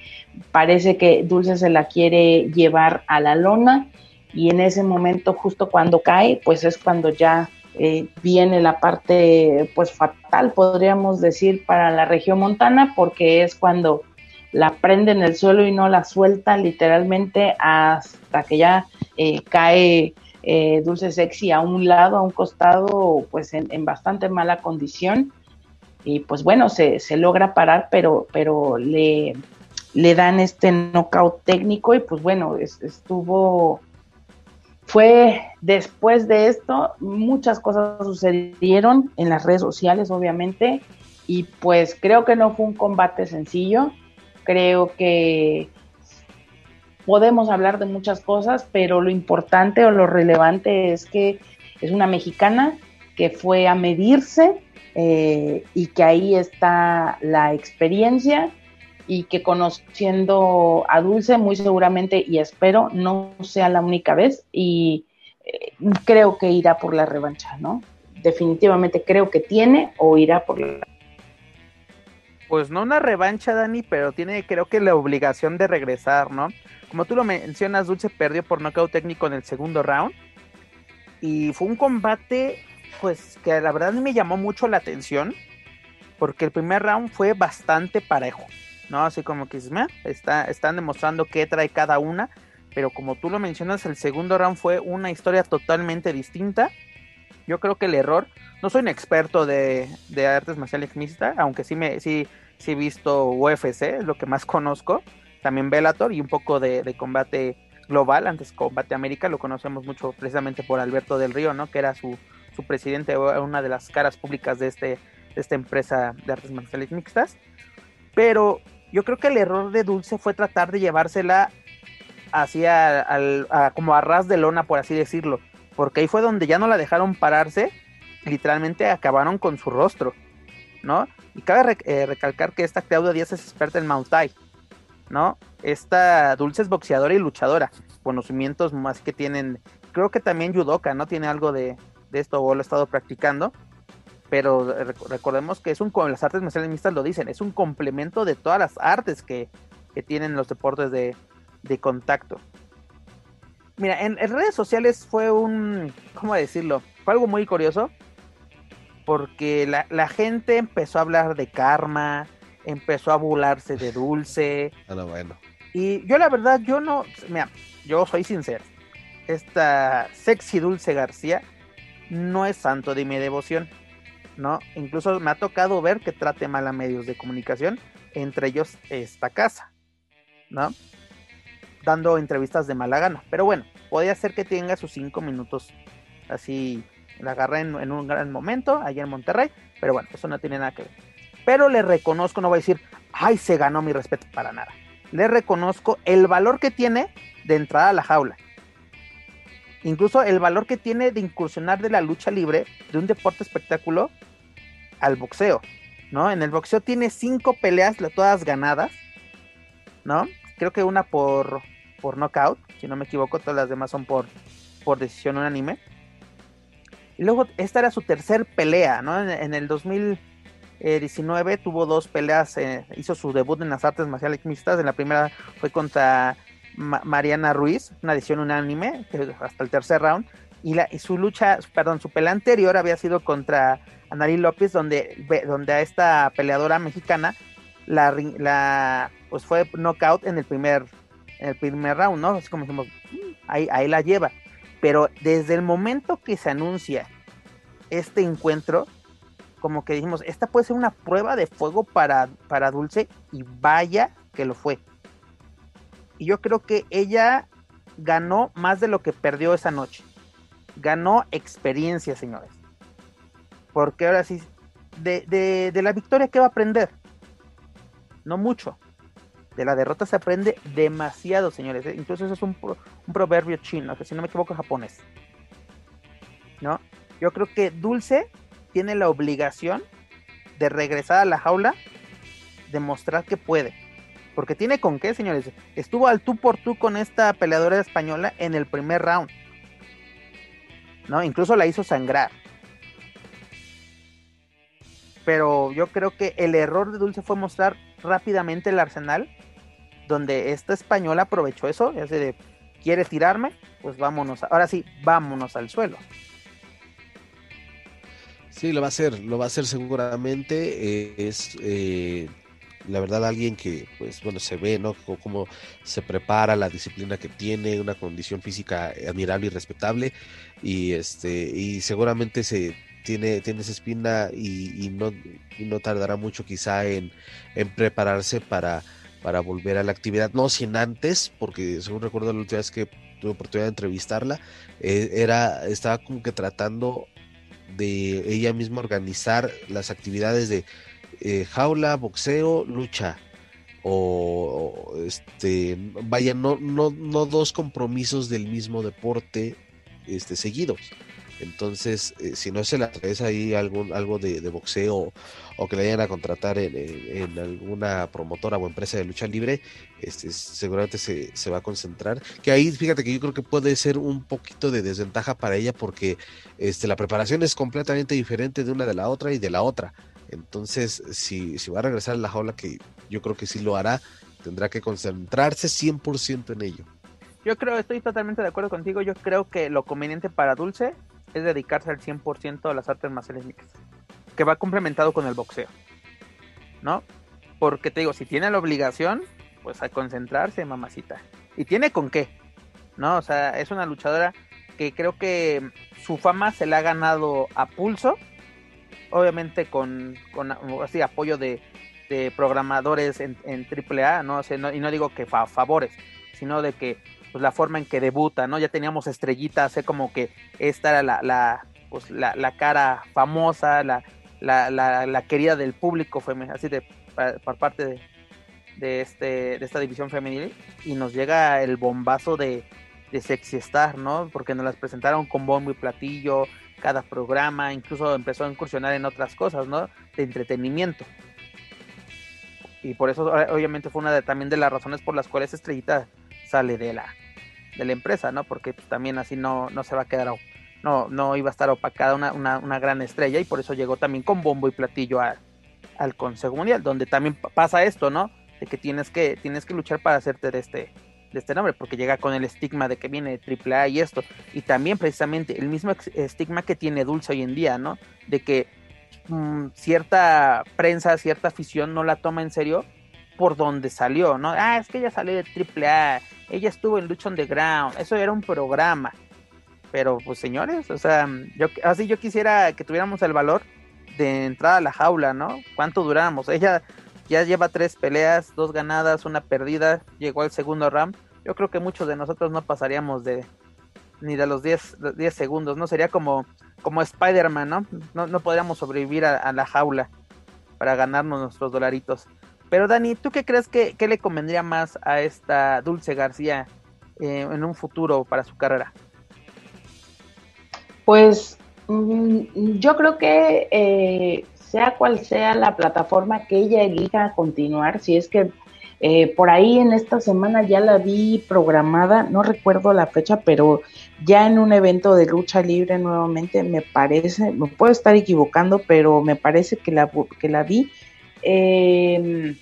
B: parece que Dulce se la quiere llevar a la lona y en ese momento justo cuando cae, pues es cuando ya eh, viene la parte pues fatal, podríamos decir, para la región montana, porque es cuando la prende en el suelo y no la suelta literalmente hasta que ya eh, cae eh, Dulce Sexy a un lado, a un costado, pues en, bastante mala condición. Y pues bueno, se, se logra parar, pero, pero le, le dan este knockout técnico y pues bueno, estuvo fue después de esto, muchas cosas sucedieron en las redes sociales, obviamente, y pues creo que no fue un combate sencillo. Creo que podemos hablar de muchas cosas, pero lo importante o lo relevante es que es una mexicana que fue a medirse eh, y que ahí está la experiencia y que conociendo a Dulce muy seguramente y espero no sea la única vez y eh, creo que irá por la revancha, ¿no? Definitivamente creo que tiene o irá por la
A: pues no una revancha, Dani, pero tiene creo que la obligación de regresar, ¿no? Como tú lo mencionas, Dulce perdió por nocaut técnico en el segundo round. Y fue un combate, pues, que la verdad me llamó mucho la atención. Porque el primer round fue bastante parejo. ¿No? Así como que está, están demostrando qué trae cada una. Pero como tú lo mencionas, el segundo round fue una historia totalmente distinta. Yo creo que el error. No soy un experto de, de artes marciales mixtas, aunque sí me sí, sí he visto UFC, es lo que más conozco también Bellator y un poco de, combate global, antes Combate América, lo conocemos mucho precisamente por Alberto del Río, ¿no? Que era su, su presidente, una de las caras públicas de, este, de esta empresa de artes marciales mixtas. Pero yo creo que el error de Dulce fue tratar de llevársela al, como a ras de lona, por así decirlo. Porque ahí fue donde ya no la dejaron pararse, literalmente acabaron con su rostro, ¿no? Y cabe eh, recalcar que esta Claudia Díaz es experta en Mount Thai. ¿no? Esta Dulce es boxeadora y luchadora, conocimientos más que tienen, creo que también Yudoka, ¿no? Tiene algo de, esto o lo ha estado practicando, pero recordemos que es un, las artes marciales mixtas lo dicen, es un complemento de todas las artes que, tienen los deportes de, contacto. Mira, en, redes sociales fue un, ¿cómo decirlo? Fue algo muy curioso, porque la, la gente empezó a hablar de karma, empezó a burlarse de Dulce.
C: Ah, bueno.
A: Y yo la verdad, yo no, mira, yo soy sincero. Esta sexy Dulce García no es santo de mi devoción, ¿no? Incluso me ha tocado ver que trate mal a medios de comunicación, entre ellos esta casa, ¿no? Dando entrevistas de mala gana. Pero bueno, podría ser que tenga sus cinco minutos así, la agarré en, en un gran momento allá en Monterrey, pero bueno, eso no tiene nada que ver pero le reconozco, no voy a decir, ay, se ganó mi respeto para nada. Le reconozco el valor que tiene de entrar a la jaula. Incluso el valor que tiene de incursionar de la lucha libre, de un deporte espectáculo, al boxeo. ¿no? En el boxeo tiene cinco peleas, todas ganadas, ¿no? Creo que una por, por knockout, si no me equivoco, todas las demás son por, por decisión unánime. Y luego esta era su tercer pelea, ¿no? En, en el 2000, 19 eh, tuvo dos peleas, eh, hizo su debut en las artes marciales mixtas. En la primera fue contra Mariana Ruiz, una decisión unánime, hasta el tercer round. Y, la, su lucha, perdón, su pelea anterior había sido contra Anari López, donde, donde a esta peleadora mexicana la, la pues fue knockout en el primer, en el primer round, ¿no? Así como decimos, mm, ahí, ahí la lleva. Pero desde el momento que se anuncia este encuentro, como que dijimos, esta puede ser una prueba de fuego para, para Dulce y vaya que lo fue. Y yo creo que ella ganó más de lo que perdió esa noche. Ganó experiencia, señores. Porque ahora sí, de, la victoria, ¿qué va a aprender? No mucho. De la derrota se aprende demasiado, señores. Incluso eso es un, un proverbio chino, que si no me equivoco, japonés. ¿No? Yo creo que Dulce tiene la obligación de regresar a la jaula, demostrar que puede. Porque tiene con qué, señores. Estuvo al tú por tú con esta peleadora española en el primer round. ¿No? Incluso la hizo sangrar. Pero yo creo que el error de Dulce fue mostrar rápidamente el arsenal. Donde esta española aprovechó eso. Ya se de, ¿quiere tirarme? Pues vámonos. Ahora sí, vámonos al suelo.
C: Sí, lo va a hacer, lo va a hacer seguramente. Eh, es eh, la verdad alguien que, pues, bueno, se ve, ¿no? Cómo se prepara, la disciplina que tiene, una condición física admirable y respetable. Y este, y seguramente se tiene, tiene esa espina y, no, no tardará mucho quizá en, prepararse para, para volver a la actividad. No sin antes, porque según recuerdo la última vez que tuve oportunidad de entrevistarla, eh, era, estaba como que tratando de ella misma organizar las actividades de eh, jaula, boxeo, lucha. o, este vaya no no no dos compromisos del mismo deporte este seguidos entonces eh, si no se le atraviesa ahí algún algo de, boxeo o que le vayan a contratar en, alguna promotora o empresa de lucha libre este seguramente se, se va a concentrar que ahí fíjate que yo creo que puede ser un poquito de desventaja para ella porque este la preparación es completamente diferente de una de la otra y de la otra entonces, si, si va a regresar a la jaula, que yo creo que sí lo hará, tendrá que concentrarse 100% en ello.
A: Yo creo, estoy totalmente de acuerdo contigo. Yo creo que lo conveniente para Dulce es dedicarse al 100% a las artes marciales mixtas, que va complementado con el boxeo, ¿no? Porque te digo, si tiene la obligación, pues a concentrarse, mamacita. Y tiene con qué, ¿no? O sea, es una luchadora que creo que su fama se la ha ganado a pulso obviamente con, con así, apoyo de, programadores en, AAA, ¿no? y no digo que favores, sino de que pues, la forma en que debuta, ¿no? Ya teníamos estrellitas, hace como que esta era la, la, pues, la, la cara famosa, la, la, querida del público, así de por parte de, de, este, de esta división femenil, y nos llega el bombazo de, de Sexy Star, ¿no? Porque nos las presentaron con bombo y platillo, cada programa, incluso empezó a incursionar en otras cosas, ¿no? De entretenimiento. Y por eso obviamente fue una de, también de las razones por las cuales Estrellita sale de la, de la empresa, ¿no? Porque pues, también así no, no se va a quedar, no, no iba a estar opacada una, una, gran estrella y por eso llegó también con bombo y platillo al Consejo Mundial, donde también pasa esto, ¿no? De que tienes que, tienes que luchar para hacerte de este, de este nombre, porque llega con el estigma de que viene de AAA y esto, y también precisamente el mismo estigma que tiene Dulce hoy en día, ¿no? De que mm, cierta prensa, cierta afición no la toma en serio por donde salió, ¿no? Ah, es que ella salió de AAA, ella estuvo en Lucha Underground, eso era un programa. Pero pues señores, o sea, así yo quisiera que tuviéramos el valor de entrar a la jaula, ¿no? ¿Cuánto duramos? Ella ya lleva tres peleas, dos ganadas, una perdida, llegó al segundo round. Yo creo que muchos de nosotros no pasaríamos de ni de los 10, segundos, ¿no? Sería como, como Spider-Man, ¿no? ¿no? No podríamos sobrevivir a, la jaula para ganarnos nuestros dolaritos. Pero Dani, ¿tú qué crees que, le convendría más a esta Dulce García eh, en un futuro para su carrera?
B: Pues mm, yo creo que eh, sea cual sea la plataforma que ella elija continuar, si es que eh, por ahí en esta semana ya la vi programada, no recuerdo la fecha, pero ya en un evento de lucha libre nuevamente, me parece, me puedo estar equivocando, pero me parece que la, que la vi. Em,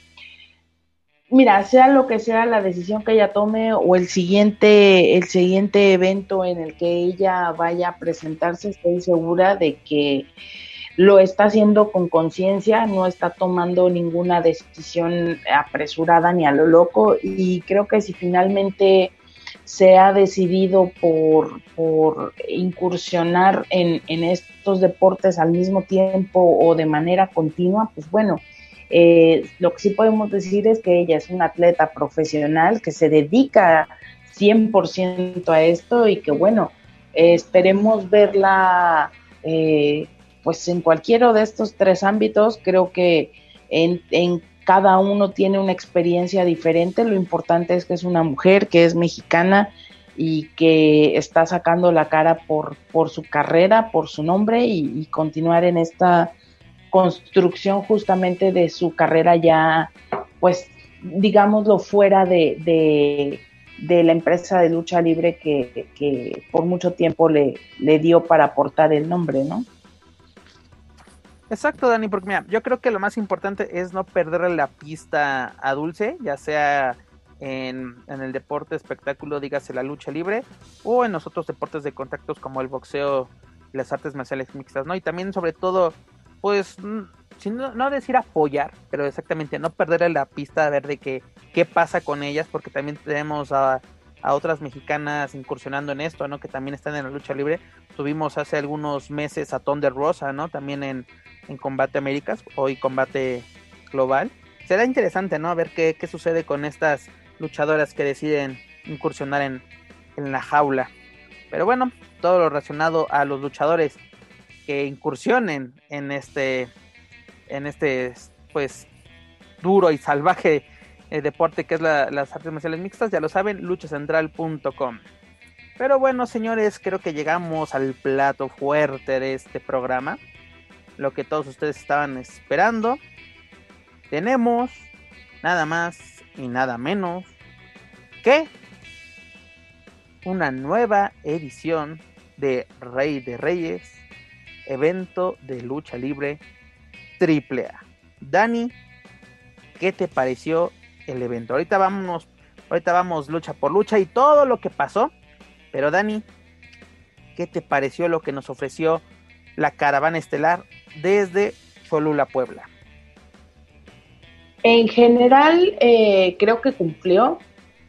B: mira, sea lo que sea la decisión que ella tome o el siguiente, el siguiente evento en el que ella vaya a presentarse, estoy segura de que lo está haciendo con conciencia, no está tomando ninguna decisión apresurada ni a lo loco. Y creo que si finalmente se ha decidido por, por incursionar en, estos deportes al mismo tiempo o de manera continua, pues bueno, eh, lo que sí podemos decir es que ella es una atleta profesional que se dedica 100% a esto y que bueno, esperemos verla eh, pues en cualquiera de estos tres ámbitos creo que en, cada uno tiene una experiencia diferente. Lo importante es que es una mujer, que es mexicana y que está sacando la cara por, por su carrera, por su nombre y, continuar en esta construcción justamente de su carrera ya, pues digámoslo, fuera de, de, la empresa de lucha libre que, que por mucho tiempo le, le dio para aportar el nombre, ¿no?
A: Exacto, Dani, porque mira, yo creo que lo más importante es no perderle la pista a Dulce, ya sea en, el deporte espectáculo, dígase la lucha libre, o en los otros deportes de contactos como el boxeo las artes marciales mixtas, ¿no? Y también, sobre todo, pues, sin no, decir apoyar, pero exactamente no perderle la pista a ver de qué, qué pasa con ellas, porque también tenemos a, a otras mexicanas incursionando en esto, ¿no? Que también están en la lucha libre. Tuvimos hace algunos meses a Thunder Rosa, ¿no? También en, en Combate Américas, hoy Combate Global. Será interesante, ¿no? A ver qué, qué sucede con estas luchadoras que deciden incursionar en, en la jaula. Pero bueno, todo lo relacionado a los luchadores incursionen en este, en este, pues, duro y salvaje eh, deporte que es las artes marciales mixtas, ya lo saben, luchacentral.com. Pero bueno, señores, creo que llegamos al plato fuerte de este programa. Lo que todos ustedes estaban esperando. Tenemos nada más y nada menos que una nueva edición de Rey de Reyes, evento de lucha libre AAA. Dani, ¿qué te pareció el evento? Ahorita vamos, ahorita vamos lucha por lucha y todo lo que pasó. Pero Dani, ¿qué te pareció lo que nos ofreció la caravana estelar desde Cholula, Puebla?
B: En general, eh, creo que cumplió.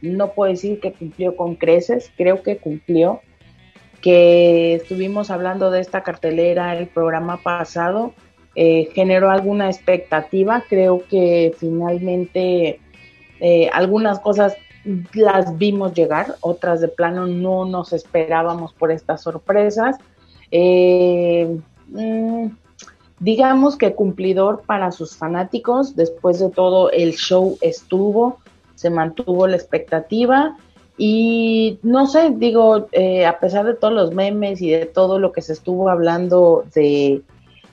B: No puedo decir que cumplió con creces, creo que cumplió. Que estuvimos hablando de esta cartelera el programa pasado, eh, generó alguna expectativa. Creo que finalmente eh, algunas cosas las vimos llegar, otras de plano no nos esperábamos por estas sorpresas. Mm, digamos que cumplidor para sus fanáticos. Después de todo, el show estuvo, se mantuvo la expectativa. Y no sé, digo, eh, a pesar de todos los memes y de todo lo que se estuvo hablando de,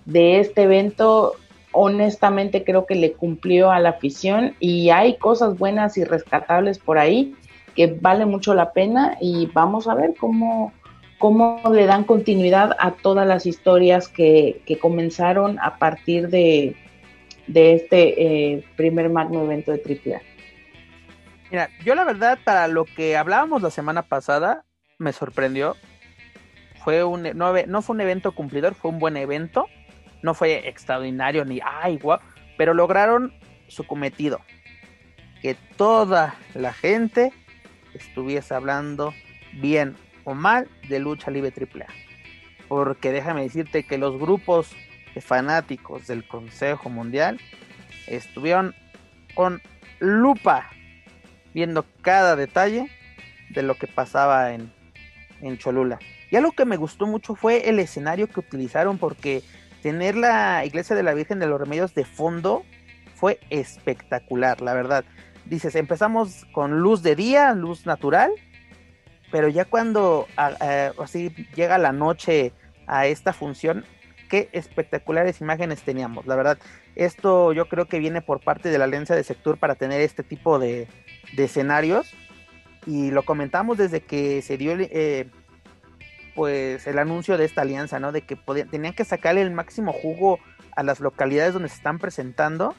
B: de este evento, honestamente creo que le cumplió a la afición y hay cosas buenas y rescatables por ahí que vale mucho la pena y vamos a ver cómo, cómo le dan continuidad a todas las historias que, comenzaron a partir de, este eh, primer magno evento de AAA.
A: Mira, yo la verdad, para lo que hablábamos la semana pasada, me sorprendió. Fue un, no, no fue un evento cumplidor, fue un buen evento. No fue extraordinario ni, ay, guau, pero lograron su cometido. Que toda la gente estuviese hablando bien mal de lucha libre AAA. Porque déjame decirte que los grupos de fanáticos del Consejo Mundial estuvieron con lupa viendo cada detalle de lo que pasaba en, en Cholula. Y algo que me gustó mucho fue el escenario que utilizaron porque tener la iglesia de la Virgen de los Remedios de fondo fue espectacular, la verdad. Dices, empezamos con luz de día, luz natural, pero ya cuando así llega la noche a esta función, qué espectaculares imágenes teníamos, la verdad. Esto yo creo que viene por parte de la alianza de Sector para tener este tipo de, escenarios. Y lo comentamos desde que se dio eh, pues el anuncio de esta alianza, ¿no? De que tenían que sacarle el máximo jugo a las localidades donde se están presentando.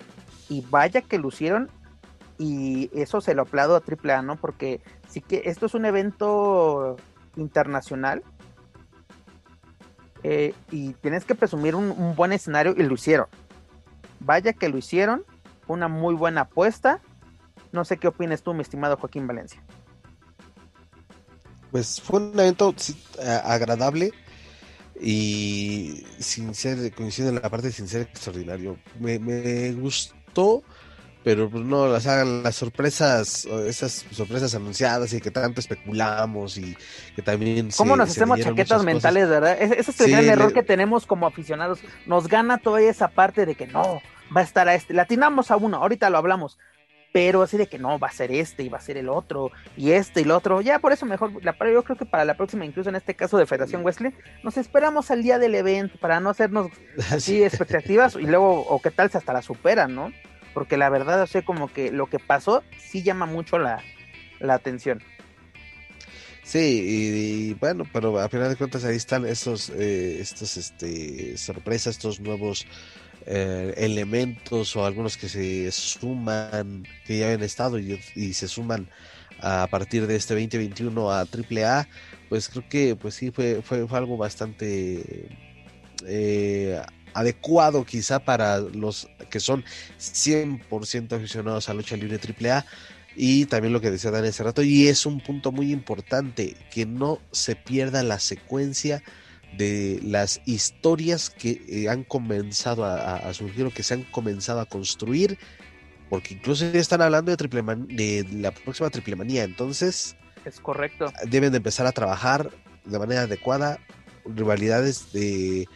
A: Y vaya que lucieron y eso se lo aplaudo a AAA, ¿no? Porque sí que esto es un evento internacional eh, y tienes que presumir un, buen escenario y lo hicieron. Vaya que lo hicieron, una muy buena apuesta. No sé qué opinas tú, mi estimado Joaquín Valencia.
C: Pues fue un evento agradable y sin ser, coincido en la parte sin ser extraordinario. Me, me gustó pero pues no, las hagan las sorpresas, esas sorpresas anunciadas y que tanto especulamos y que también...
A: ¿Cómo nos hacemos chaquetas mentales, verdad? Ese, es el gran error que tenemos como aficionados. Nos gana toda esa parte de que no, va a estar a este, latinamos a uno, ahorita lo hablamos, pero así de que no, va a ser este y va a ser el otro y este y el otro. Ya por eso mejor, la, yo creo que para la próxima, incluso en este caso de Federación Wesley, nos esperamos al día del evento para no hacernos así expectativas y luego, o qué tal se hasta la superan, ¿no? porque la verdad, o sea, como que lo que pasó sí llama mucho la, atención.
C: Sí, y, bueno, pero a final de cuentas ahí están estos, eh, estos, este, sorpresas, estos nuevos eh, elementos o algunos que se suman, que ya habían estado y, se suman a partir de este 2021 a AAA, pues creo que pues sí fue, fue, fue algo bastante eh, adecuado quizá para los que son 100% aficionados a lucha libre AAA y también lo que decía Dan hace rato y es un punto muy importante que no se pierda la secuencia de las historias que eh, han comenzado a, surgir o que se han comenzado a construir porque incluso ya están hablando de, triple de la próxima triple manía entonces
A: es correcto
C: deben de empezar a trabajar de manera adecuada rivalidades de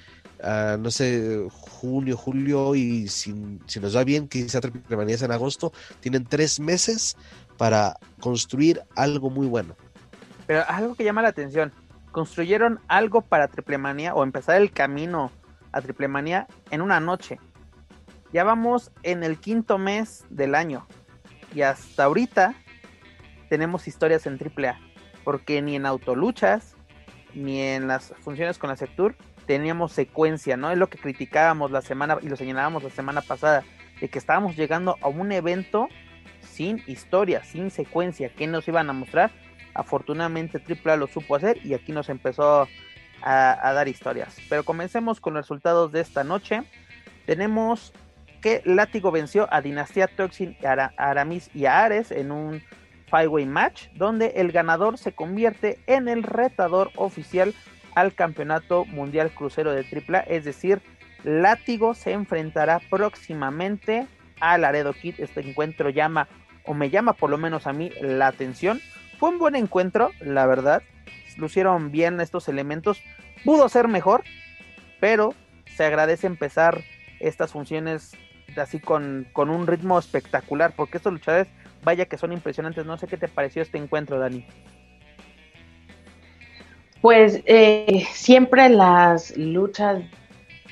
C: ah, no sé, junio, julio y si, si nos va bien, quizá Triple Manía en agosto, tienen tres meses para construir algo muy bueno.
A: Pero algo que llama la atención, construyeron algo para Triple Manía o empezar el camino a Triple Manía en una noche. Ya vamos en el quinto mes del año y hasta ahorita tenemos historias en AAA, porque ni en Autoluchas ni en las funciones con la Sectur teníamos secuencia, ¿no? Es lo que criticábamos la semana y lo señalábamos la semana pasada, de que estábamos llegando a un evento sin historia, sin secuencia, ¿qué nos iban a mostrar? Afortunadamente AAA lo supo hacer y aquí nos empezó a, dar historias. Pero comencemos con los resultados de esta noche. Tenemos que Látigo venció a Dinastía Toxin, a Aramis y a Ares en un five-way match, donde el ganador se convierte en el retador oficial al campeonato mundial crucero de AAA, es decir, Látigo se enfrentará próximamente a Laredo Kid. Este encuentro llama, o me llama por lo menos a mí, la atención. Fue un buen encuentro, la verdad. Lucieron bien estos elementos. Pudo ser mejor, pero se agradece empezar estas funciones así con, con un ritmo espectacular, porque estos luchadores, vaya que son impresionantes. No sé qué te pareció este encuentro, Dani.
B: Pues eh, siempre las luchas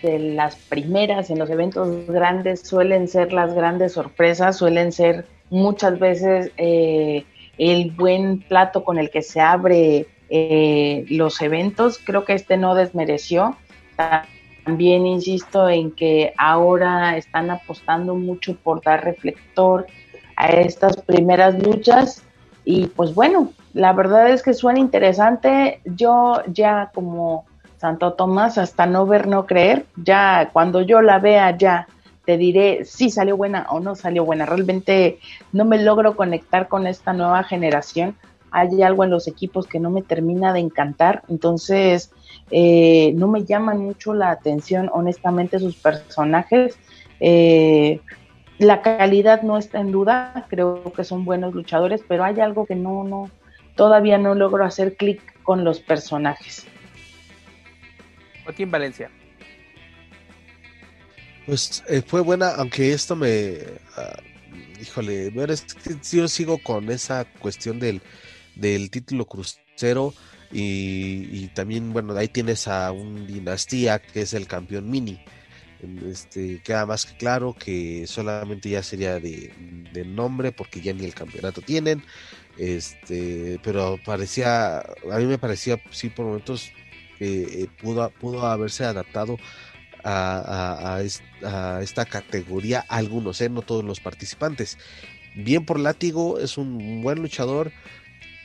B: de las primeras en los eventos grandes suelen ser las grandes sorpresas, suelen ser muchas veces eh, el buen plato con el que se abre eh, los eventos. Creo que este no desmereció. También insisto en que ahora están apostando mucho por dar reflector a estas primeras luchas y pues bueno, la verdad es que suena interesante. Yo ya como Santo Tomás, hasta no ver, no creer, ya cuando yo la vea ya te diré si salió buena o no salió buena. Realmente no me logro conectar con esta nueva generación. Hay algo en los equipos que no me termina de encantar. Entonces, eh, no me llaman mucho la atención, honestamente, sus personajes. Eh, la calidad no está en duda, creo que son buenos luchadores, pero hay algo que no, no, todavía no logro hacer clic con los personajes.
A: Joaquín Valencia.
C: Pues eh, fue buena, aunque esto me. Ah, híjole, es que yo sigo con esa cuestión del, del título crucero y, también, bueno, ahí tienes a un Dinastía que es el campeón mini. Este, queda más que claro que solamente ya sería de, nombre porque ya ni el campeonato tienen. Este, pero parecía, a mí me parecía, sí, por momentos que eh, pudo, pudo haberse adaptado a, esta categoría algunos, ¿eh? no todos los participantes. Bien por látigo, es un buen luchador,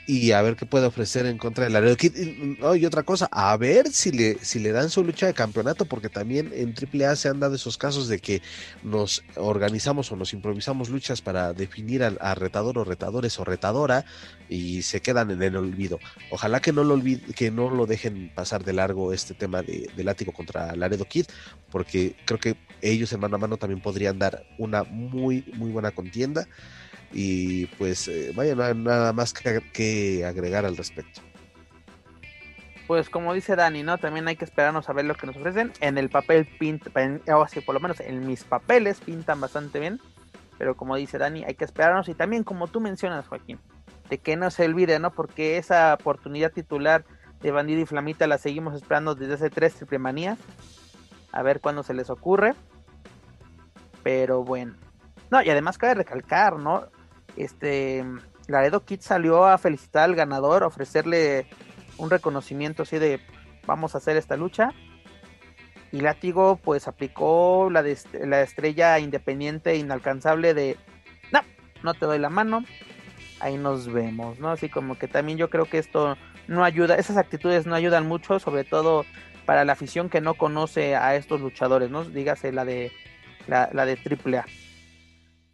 C: y a ver qué puede ofrecer en contra del Laredo Kid. Y, otra cosa, a ver si le, si le dan su lucha de campeonato, porque también en AAA se han dado esos casos de que nos organizamos o nos improvisamos luchas para definir al, retador o retadores o retadora y se quedan en el olvido. Ojalá que no lo que no lo dejen pasar de largo este tema de, de látigo contra Laredo Kid, porque creo que ellos en mano a mano también podrían dar una muy, muy buena contienda. Y pues eh, vaya, nada más que, agregar al respecto.
A: Pues como dice Dani, ¿no? También hay que esperarnos a ver lo que nos ofrecen. En el papel pintan, o así por lo menos en mis papeles pintan bastante bien. Pero como dice Dani, hay que esperarnos. Y también como tú mencionas, Joaquín, de que no se olvide, ¿no? Porque esa oportunidad titular de Bandido y Flamita la seguimos esperando desde hace tres triple manías. A ver cuándo se les ocurre. Pero bueno. No, y además cabe recalcar, ¿no? Este Laredo Kid salió a felicitar al ganador, ofrecerle un reconocimiento así de vamos a hacer esta lucha. Y Látigo pues aplicó la, la estrella independiente inalcanzable de no, no te doy la mano, ahí nos vemos, ¿no? Así como que también yo creo que esto no ayuda, esas actitudes no ayudan mucho, sobre todo para la afición que no conoce a estos luchadores, ¿no? Dígase la de la, la de AAA.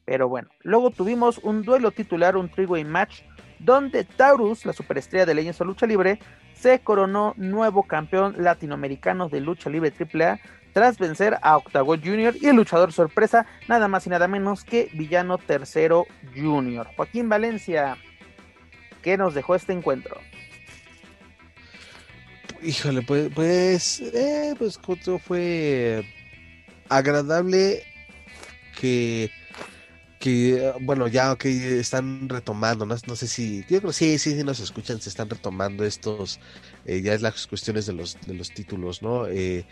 A: Pero bueno, luego tuvimos un duelo titular, un three-way match, donde Taurus, la superestrella de Legends Lucha Libre, se coronó nuevo campeón latinoamericano de lucha libre AAA tras vencer a Octagon Jr. y el luchador sorpresa, nada más y nada menos que Villano Tercero Jr. Joaquín Valencia, ¿qué nos dejó este encuentro?
C: Híjole, pues, pues, eh, pues fue agradable que, que, bueno, ya que están retomando, no, sé si, yo sí, sí, sí nos escuchan, se estestán retomando estos, eh, ya es las cuestiones de los, de los títulos, ¿no? Eh,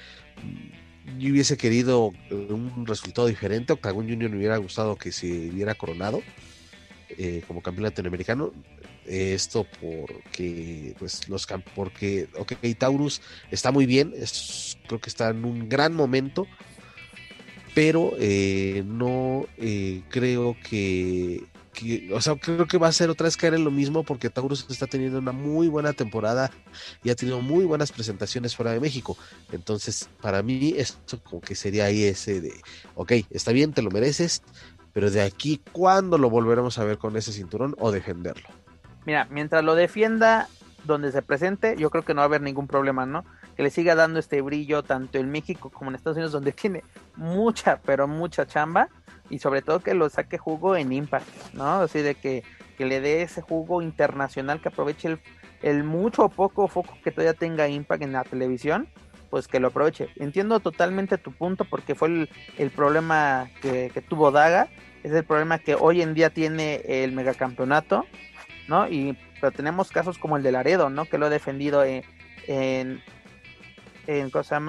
C: yo hubiese querido un resultado diferente, Octagon Junior me hubiera gustado que se hubiera coronado eh, como campeón latinoamericano, esto porque pues los porque ok Taurus está muy bien es, creo que está en un gran momento pero eh, no eh, creo que, o sea, creo que va a ser otra vez caer en lo mismo porque Taurus está teniendo una muy buena temporada y ha tenido muy buenas presentaciones fuera de México. Entonces, para mí, esto como que sería ahí ese de, ok, está bien, te lo mereces, pero de aquí, ¿cuándo lo volveremos a ver con ese cinturón o defenderlo?
A: Mira, mientras lo defienda donde se presente, yo creo que no va a haber ningún problema, ¿no? Le siga dando este brillo tanto en México como en Estados Unidos, donde tiene mucha, pero mucha chamba, y sobre todo que lo saque jugo en Impact, ¿no? Así de que, que le dé ese jugo internacional, que aproveche el, el mucho o poco foco que todavía tenga Impact en la televisión, pues que lo aproveche. Entiendo totalmente tu punto porque fue el, el problema que, que, tuvo Daga, es el problema que hoy en día tiene el megacampeonato, ¿no? Y pero tenemos casos como el de Laredo, ¿no? Que lo he defendido en, en, en cosa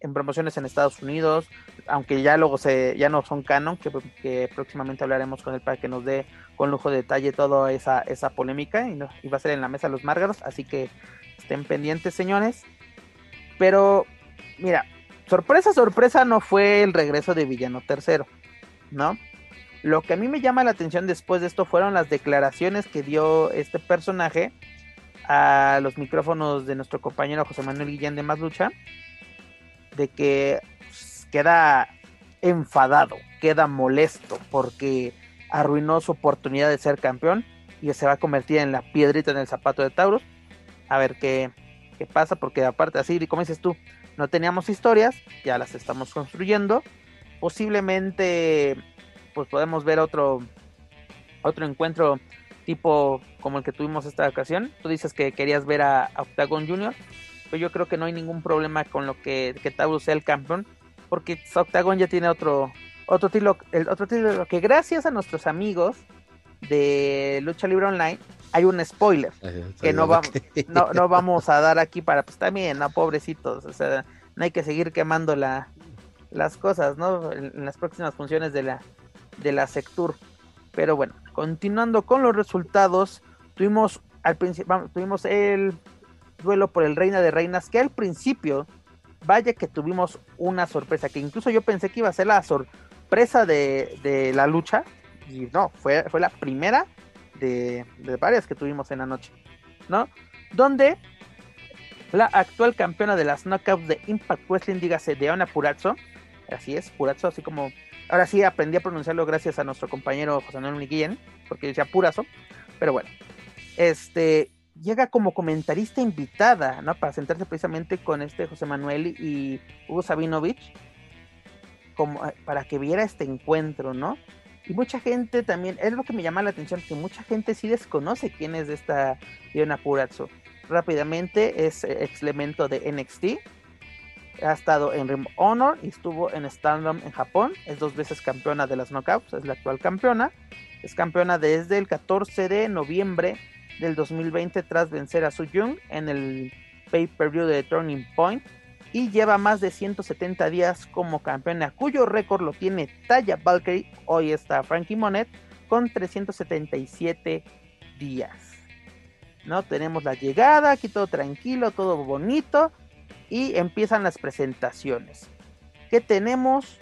A: en promociones en Estados Unidos, aunque ya luego se, ya no son canon, que, próximamente hablaremos con él para que nos dé con lujo de detalle toda esa, esa polémica y, va a ser en la mesa los Márgaros, así que estén pendientes, señores. Pero, mira, sorpresa, sorpresa no fue el regreso de Villano Tercero, ¿no? Lo que a mí me llama la atención después de esto fueron las declaraciones que dio este personaje a los micrófonos de nuestro compañero José Manuel Guillén de Más Lucha, de que pues, queda enfadado, queda molesto porque arruinó su oportunidad de ser campeón y se va a convertir en la piedrita en el zapato de Taurus. A ver qué, qué pasa, porque aparte así, como dices tú, no teníamos historias, ya las estamos construyendo. Posiblemente pues podemos ver otro, otro encuentro tipo como el que tuvimos esta ocasión. Tú dices que querías ver a, Octagon Junior, pero yo creo que no hay ningún problema con lo que, que Taurus sea el campeón, porque Octagon ya tiene otro, otro título, el otro título que gracias a nuestros amigos de Lucha Libre Online hay un spoiler que no vamos, no, no vamos a dar aquí para pues también, no pobrecitos, o sea, no hay que seguir quemando la, las cosas, ¿no? en las próximas funciones de la de la Sectur. Pero bueno, continuando con los resultados, tuvimos al tuvimos el duelo por el Reina de Reinas, que al principio, vaya que tuvimos una sorpresa, que incluso yo pensé que iba a ser la sorpresa de, la lucha, y no, fue, fue la primera de, varias que tuvimos en la noche, ¿no? Donde la actual campeona de las knockouts de Impact Wrestling, dígase Deona Purazzo, así es, Purazzo, así como Ahora sí aprendí a pronunciarlo gracias a nuestro compañero José Manuel Miguel, porque decía purazo. Pero bueno, este llega como comentarista invitada, ¿no? Para sentarse precisamente con este José Manuel y Hugo Sabinovich, como eh, para que viera este encuentro, ¿no? Y mucha gente también, es lo que me llama la atención, que mucha gente sí desconoce quién es esta Diona Purazzo. Rápidamente es ex elemento de NXT, ha estado en Ring Honor y estuvo en Stardom en Japón. Es dos veces campeona de las Knockouts, es la actual campeona. Es campeona desde el 14 de noviembre del 2020 tras vencer a Su Jung en el pay-per-view de Turning Point. Y lleva más de 170 días como campeona, cuyo récord lo tiene Taya Valkyrie. Hoy está Frankie Monet con 377 días. ¿No? Tenemos la llegada, aquí todo tranquilo, todo bonito y empiezan las presentaciones. ¿Qué tenemos?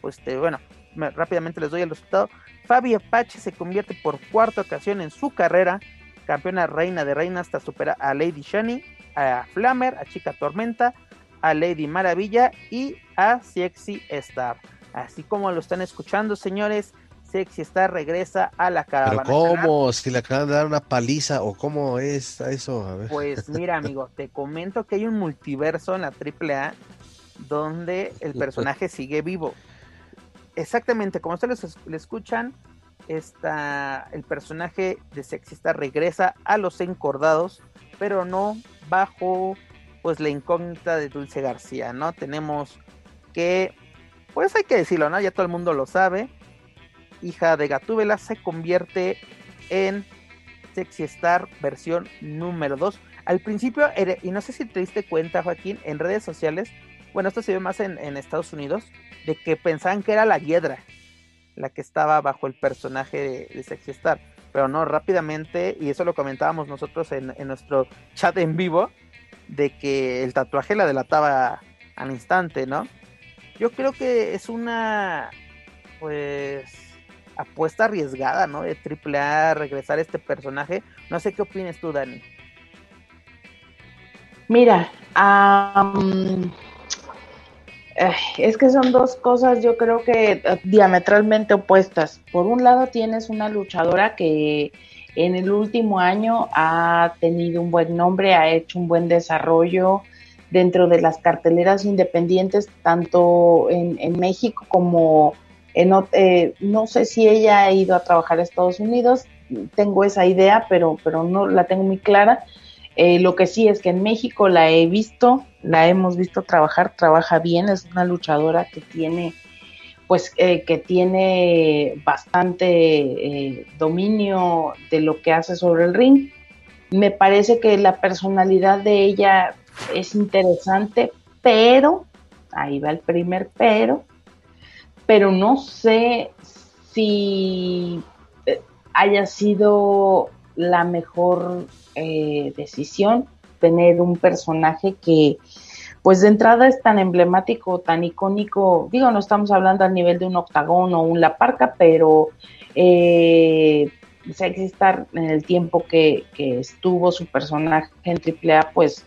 A: Pues bueno, rápidamente les doy el resultado. Fabi Apache se convierte por cuarta ocasión en su carrera campeona reina de reinas hasta superar a Lady Shani, a Flammer, a Chica Tormenta, a Lady Maravilla y a Sexy Star. Así como lo están escuchando, señores, Sexy Star regresa a la caravana.
C: ¿Pero cómo? Si le acaban de dar una paliza o cómo es eso.
A: Pues mira, amigo, te comento que hay un multiverso en la AAA donde el personaje sigue vivo. Exactamente, como ustedes le escuchan, está, el personaje de Sexy Star regresa a los encordados, pero no bajo pues la incógnita de Dulce García, ¿no? Tenemos que, pues hay que decirlo, ¿no? Ya todo el mundo lo sabe. Hija de Gatúbela se convierte en Sexy Star versión número 2. Al principio, y no sé si te diste cuenta, Joaquín, en redes sociales, bueno, esto se ve más en, Estados Unidos, de que pensaban que era la Hiedra la que estaba bajo el personaje de, Sexy Star. Pero no, rápidamente, y eso lo comentábamos nosotros en, en, nuestro chat en vivo, de que el tatuaje la delataba al instante, ¿no? Yo creo que es una, pues, apuesta arriesgada, ¿no? De AAA regresar este personaje. No sé qué opinas tú, Dani.
B: Mira, es que son dos cosas yo creo que eh, diametralmente opuestas. Por un lado tienes una luchadora que en el último año ha tenido un buen nombre, ha hecho un buen desarrollo dentro de las carteleras independientes, tanto en, México como eh, no sé si ella ha ido a trabajar a Estados Unidos, tengo esa idea, pero, pero no la tengo muy clara. Eh, lo que sí es que en México la he visto, la hemos visto trabajar, trabaja bien, es una luchadora que tiene pues eh, que tiene bastante dominio de lo que hace sobre el ring. Me parece que la personalidad de ella es interesante, pero, ahí va el primer pero, pero no sé si eh, haya sido la mejor decisión tener un personaje que pues de entrada es tan emblemático, tan icónico, digo, no estamos hablando al nivel de un octagón o un La Parca, pero eh, Sexy Star en el tiempo que, estuvo su personaje en AAA, pues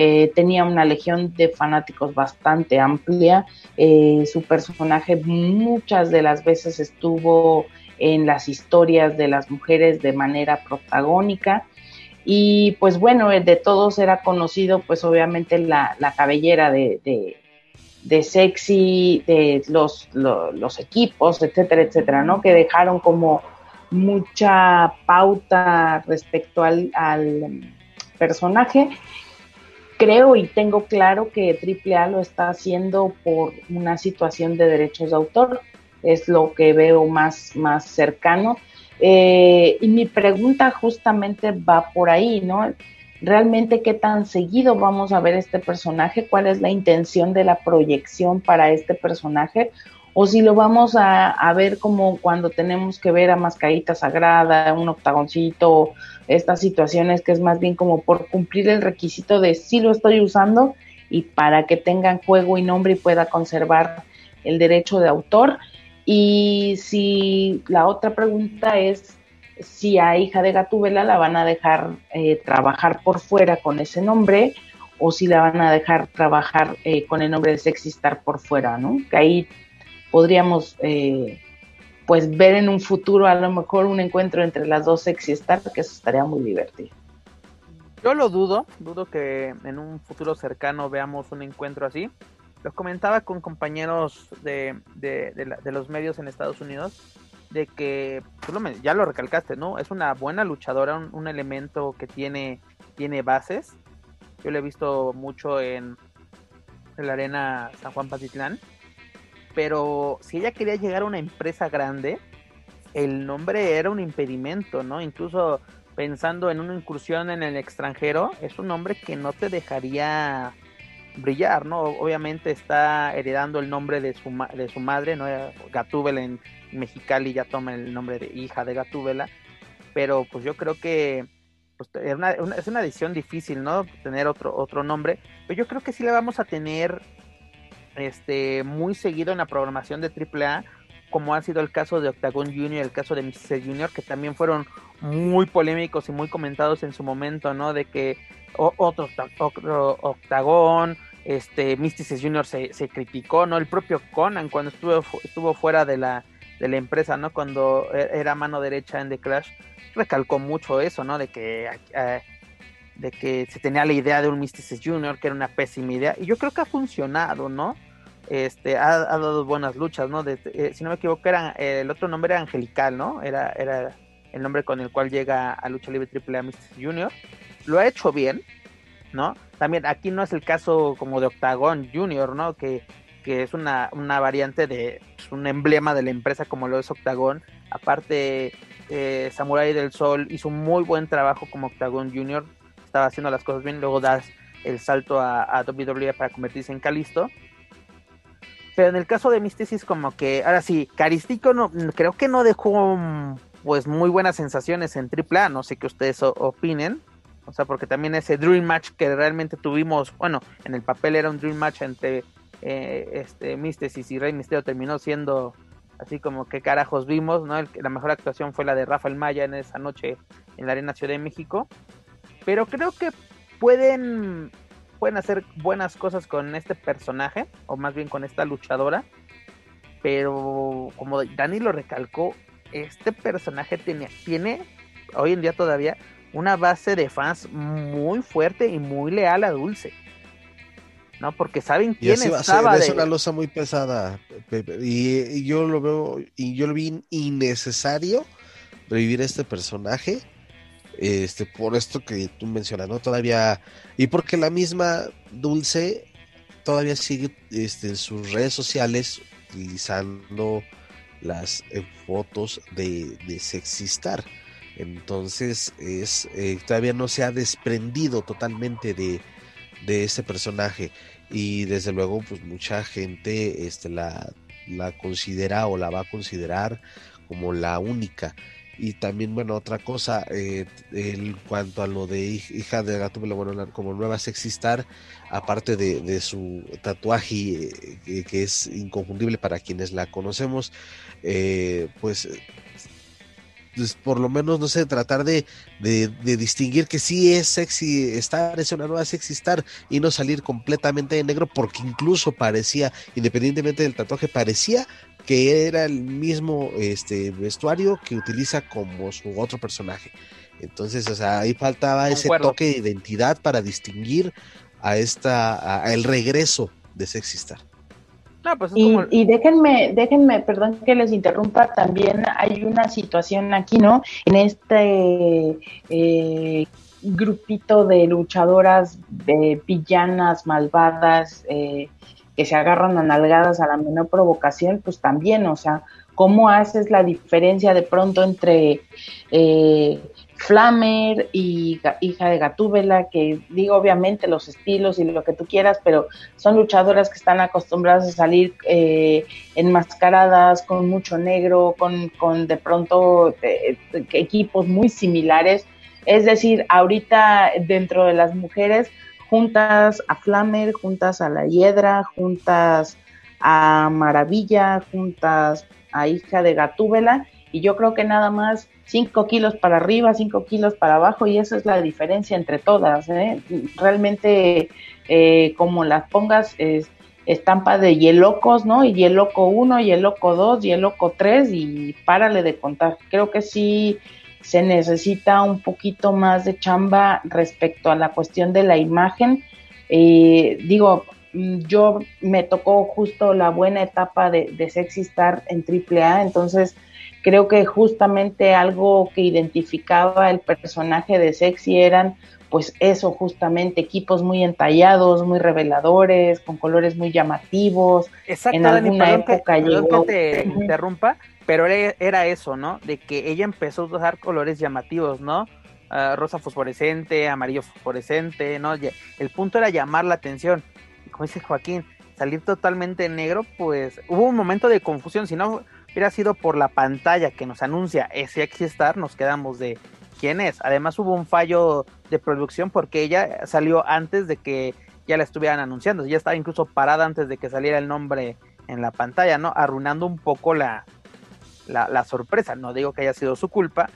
B: eh, tenía una legión de fanáticos bastante amplia. Eh, su personaje muchas de las veces estuvo en las historias de las mujeres de manera protagónica y pues bueno, de todos era conocido pues obviamente la, cabellera de, de, sexy, de los, los, equipos, etcétera, etcétera, ¿no? Que dejaron como mucha pauta respecto al, al personaje. Creo y tengo claro que AAA lo está haciendo por una situación de derechos de autor, es lo que veo más, más cercano. Eh, y mi pregunta justamente va por ahí, ¿no? Realmente qué tan seguido vamos a ver este personaje, cuál es la intención de la proyección para este personaje, o si lo vamos a, ver como cuando tenemos que ver a Mascarita Sagrada, un octagoncito, estas situaciones que es más bien como por cumplir el requisito de si lo estoy usando y para que tengan juego y nombre y pueda conservar el derecho de autor. Y si la otra pregunta es si a hija de Gatúbela la van a dejar eh, trabajar por fuera con ese nombre o si la van a dejar trabajar eh, con el nombre de Sexy Star por fuera, ¿no? Que ahí podríamos eh, pues ver en un futuro a lo mejor un encuentro entre las dos Sexy Star, que eso estaría muy divertido.
A: Yo lo dudo, dudo que en un futuro cercano veamos un encuentro así. Lo comentaba con compañeros de, los medios en Estados Unidos, de que, ya lo recalcaste, ¿no? Es una buena luchadora, un, elemento que tiene, tiene bases. Yo lo he visto mucho en, en la arena San Juan Patitlán. Pero si ella quería llegar a una empresa grande, el nombre era un impedimento, ¿no? Incluso pensando en una incursión en el extranjero, es un nombre que no te dejaría brillar, ¿no? Obviamente está heredando el nombre de su, de su madre, ¿no? Gatúbela en Mexicali ya toma el nombre de hija de Gatúbela, pero pues yo creo que pues, es, una, es una decisión difícil, ¿no? Tener otro, otro nombre, pero yo creo que sí la vamos a tener este, muy seguido en la programación de AAA, como ha sido el caso de Octagon Junior, el caso de Mr. Junior, que también fueron muy polémicos y muy comentados en su momento, ¿no? De que otro, otro Octagon, este Mystices Junior se, se, criticó, ¿no? El propio Conan cuando estuvo, estuvo fuera de la, de la empresa, ¿no? Cuando e, era mano derecha en The Clash, recalcó mucho eso, ¿no? De que, eh, de que se tenía la idea de un Mystices Junior, que era una pésima idea, y yo creo que ha funcionado, ¿no? Este, ha, dado buenas luchas, ¿no? Eh, si no me equivoco, era, el otro nombre era Angelical, ¿no? Era, era el nombre con el cual llega a Lucha Libre Triple A Mystices Junior. Lo ha hecho bien, ¿no? También aquí no es el caso como de Octagon Junior, ¿no? Que, que es una, una variante de pues, un emblema de la empresa como lo es Octagon. Aparte, eh, Samurai del Sol hizo un muy buen trabajo como Octagon Junior, estaba haciendo las cosas bien, luego das el salto a, a WWE para convertirse en Calisto. Pero en el caso de Mysticis como que, ahora sí, Caristico no, creo que no dejó pues muy buenas sensaciones en AAA, no sé qué ustedes opinen. O sea, porque también ese Dream Match que realmente tuvimos, bueno, en el papel era un Dream Match entre eh, este Mysticis y Rey Misterio terminó siendo así como que carajos vimos, ¿no? la mejor actuación fue la de Rafael Maya en esa noche en la Arena Ciudad de México. Pero creo que pueden, pueden hacer buenas cosas con este personaje, o más bien con esta luchadora. Pero como Dani lo recalcó, este personaje tiene, tiene hoy en día todavía una base de fans muy fuerte y muy leal a Dulce. ¿no? Porque saben quién estaba.
C: Es una losa muy pesada, Y, yo lo veo, y yo lo vi innecesario revivir este personaje. Este, por esto que tú mencionas, ¿no? Todavía. Y porque la misma Dulce todavía sigue este, en sus redes sociales utilizando las eh, fotos de, de Sexistar. Entonces, es eh, todavía no se ha desprendido totalmente de, de ese personaje y desde luego pues mucha gente este, la, la considera o la va a considerar como la única y también bueno otra cosa eh, en cuanto a lo de hija de gato bueno como nueva sexistar aparte de, su tatuaje eh, que es inconfundible para quienes la conocemos eh, pues pues, por lo menos, no sé, tratar de, de, distinguir que sí es sexy estar, es una nueva sexy star y no salir completamente de negro porque incluso parecía, independientemente del tatuaje, parecía que era el mismo este, vestuario que utiliza como su otro personaje. Entonces, o sea, ahí faltaba ese toque de identidad para distinguir a esta, a el regreso de Sexy Star.
B: Pues y, déjenme, déjenme, perdón que les interrumpa, también hay una situación aquí, ¿no? En este eh, grupito de luchadoras, de villanas, malvadas, eh, que se agarran a nalgadas a la menor provocación, pues también, o sea, ¿cómo haces la diferencia de pronto entre eh, Flamer y hija de Gatúbela, que digo obviamente los estilos y lo que tú quieras, pero son luchadoras que están acostumbradas a salir eh, enmascaradas, con mucho negro, con, con de pronto eh, equipos muy similares. Es decir, ahorita dentro de las mujeres, juntas a Flamer, juntas a la Hiedra, juntas a Maravilla, juntas a hija de Gatúbela, y yo creo que nada más 5 kilos para arriba, 5 kilos para abajo, y esa es la diferencia entre todas. ¿eh? Realmente, eh, como las pongas, es estampa de Yelocos, ¿no? Y Yeloco 1, Yeloco 2, Yeloco 3, y párale de contar. Creo que sí se necesita un poquito más de chamba respecto a la cuestión de la imagen. Eh, digo, mm, yo me tocó justo la buena etapa de, de Sexy Star en AAA, entonces creo que justamente algo que identificaba el personaje de Sexy eran pues eso justamente equipos muy entallados, muy reveladores, con colores muy llamativos.
A: Exacto, en alguna época que, te interrumpa, pero era, eso, ¿no? De que ella empezó a usar colores llamativos, ¿no? Ah, rosa fosforescente, amarillo fosforescente, ¿no? El punto era llamar la atención. Como dice Joaquín, salir totalmente negro, pues hubo un momento de confusión, si no hubiera sido por la pantalla que nos anuncia ese Star, nos quedamos de quién es. Además hubo un fallo de producción porque ella salió antes de que ya la estuvieran anunciando. Ya estaba incluso parada antes de que saliera el nombre en la pantalla, ¿no? Arruinando un poco la, la, sorpresa. No digo que haya sido su culpa,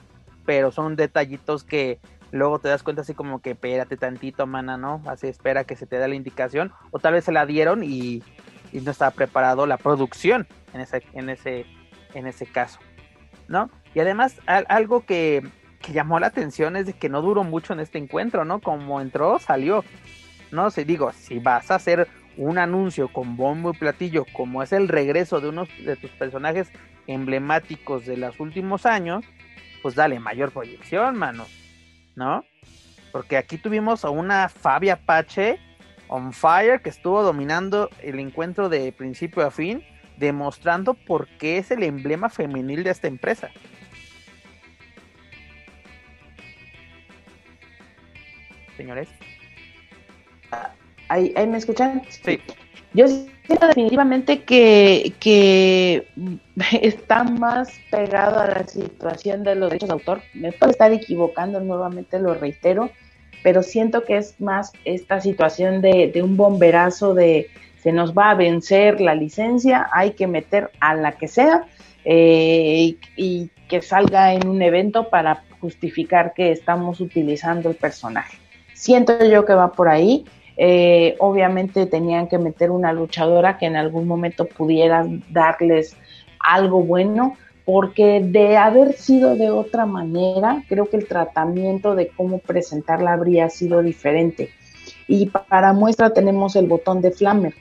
A: pero son detallitos que luego te das cuenta así como que espérate tantito, mana, ¿no? Así espera que se te dé la indicación. O tal vez se la dieron y, y no estaba preparado la producción en ese, en ese en ese caso, ¿no? Y además algo que, llamó la atención es de que no duró mucho en este encuentro, ¿no? Como entró, salió. No sé, digo, si vas a hacer un anuncio con bombo y platillo, como es el regreso de uno de tus personajes emblemáticos de los últimos años, pues dale mayor proyección, mano, ¿no? Porque aquí tuvimos a una Fabia Apache on fire que estuvo dominando el encuentro de principio a fin, demostrando por qué es el emblema femenil de esta empresa. Señores.
B: ¿Ahí, ahí me escuchan?
A: Sí.
B: Yo siento definitivamente que, que está más pegado a la situación de los derechos de autor. Me puedo estar equivocando, nuevamente lo reitero, pero siento que es más esta situación de, de un bomberazo de se nos va a vencer la licencia, hay que meter a la que sea eh, y, y que salga en un evento para justificar que estamos utilizando el personaje. Siento yo que va por ahí. Eh, obviamente tenían que meter una luchadora que en algún momento pudiera darles algo bueno, porque de haber sido de otra manera, creo que el tratamiento de cómo presentarla habría sido diferente. Y para muestra tenemos el botón de Flammer.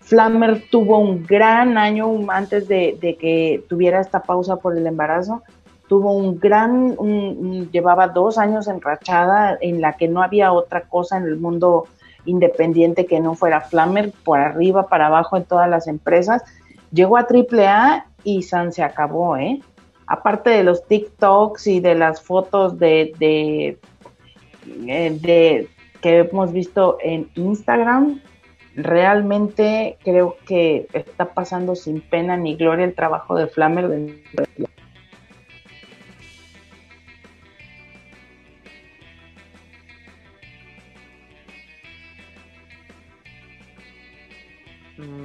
B: Flammer tuvo un gran año antes de, que tuviera esta pausa por el embarazo. Tuvo un gran, llevaba dos años enrachada en la que no había otra cosa en el mundo independiente que no fuera Flammer, por arriba, para abajo en todas las empresas. Llegó a AAA y San se acabó, ¿eh? Aparte de los TikToks y de las fotos de, de, eh, de que hemos visto en Instagram, realmente creo que está pasando sin pena ni gloria el trabajo de Flammer. De...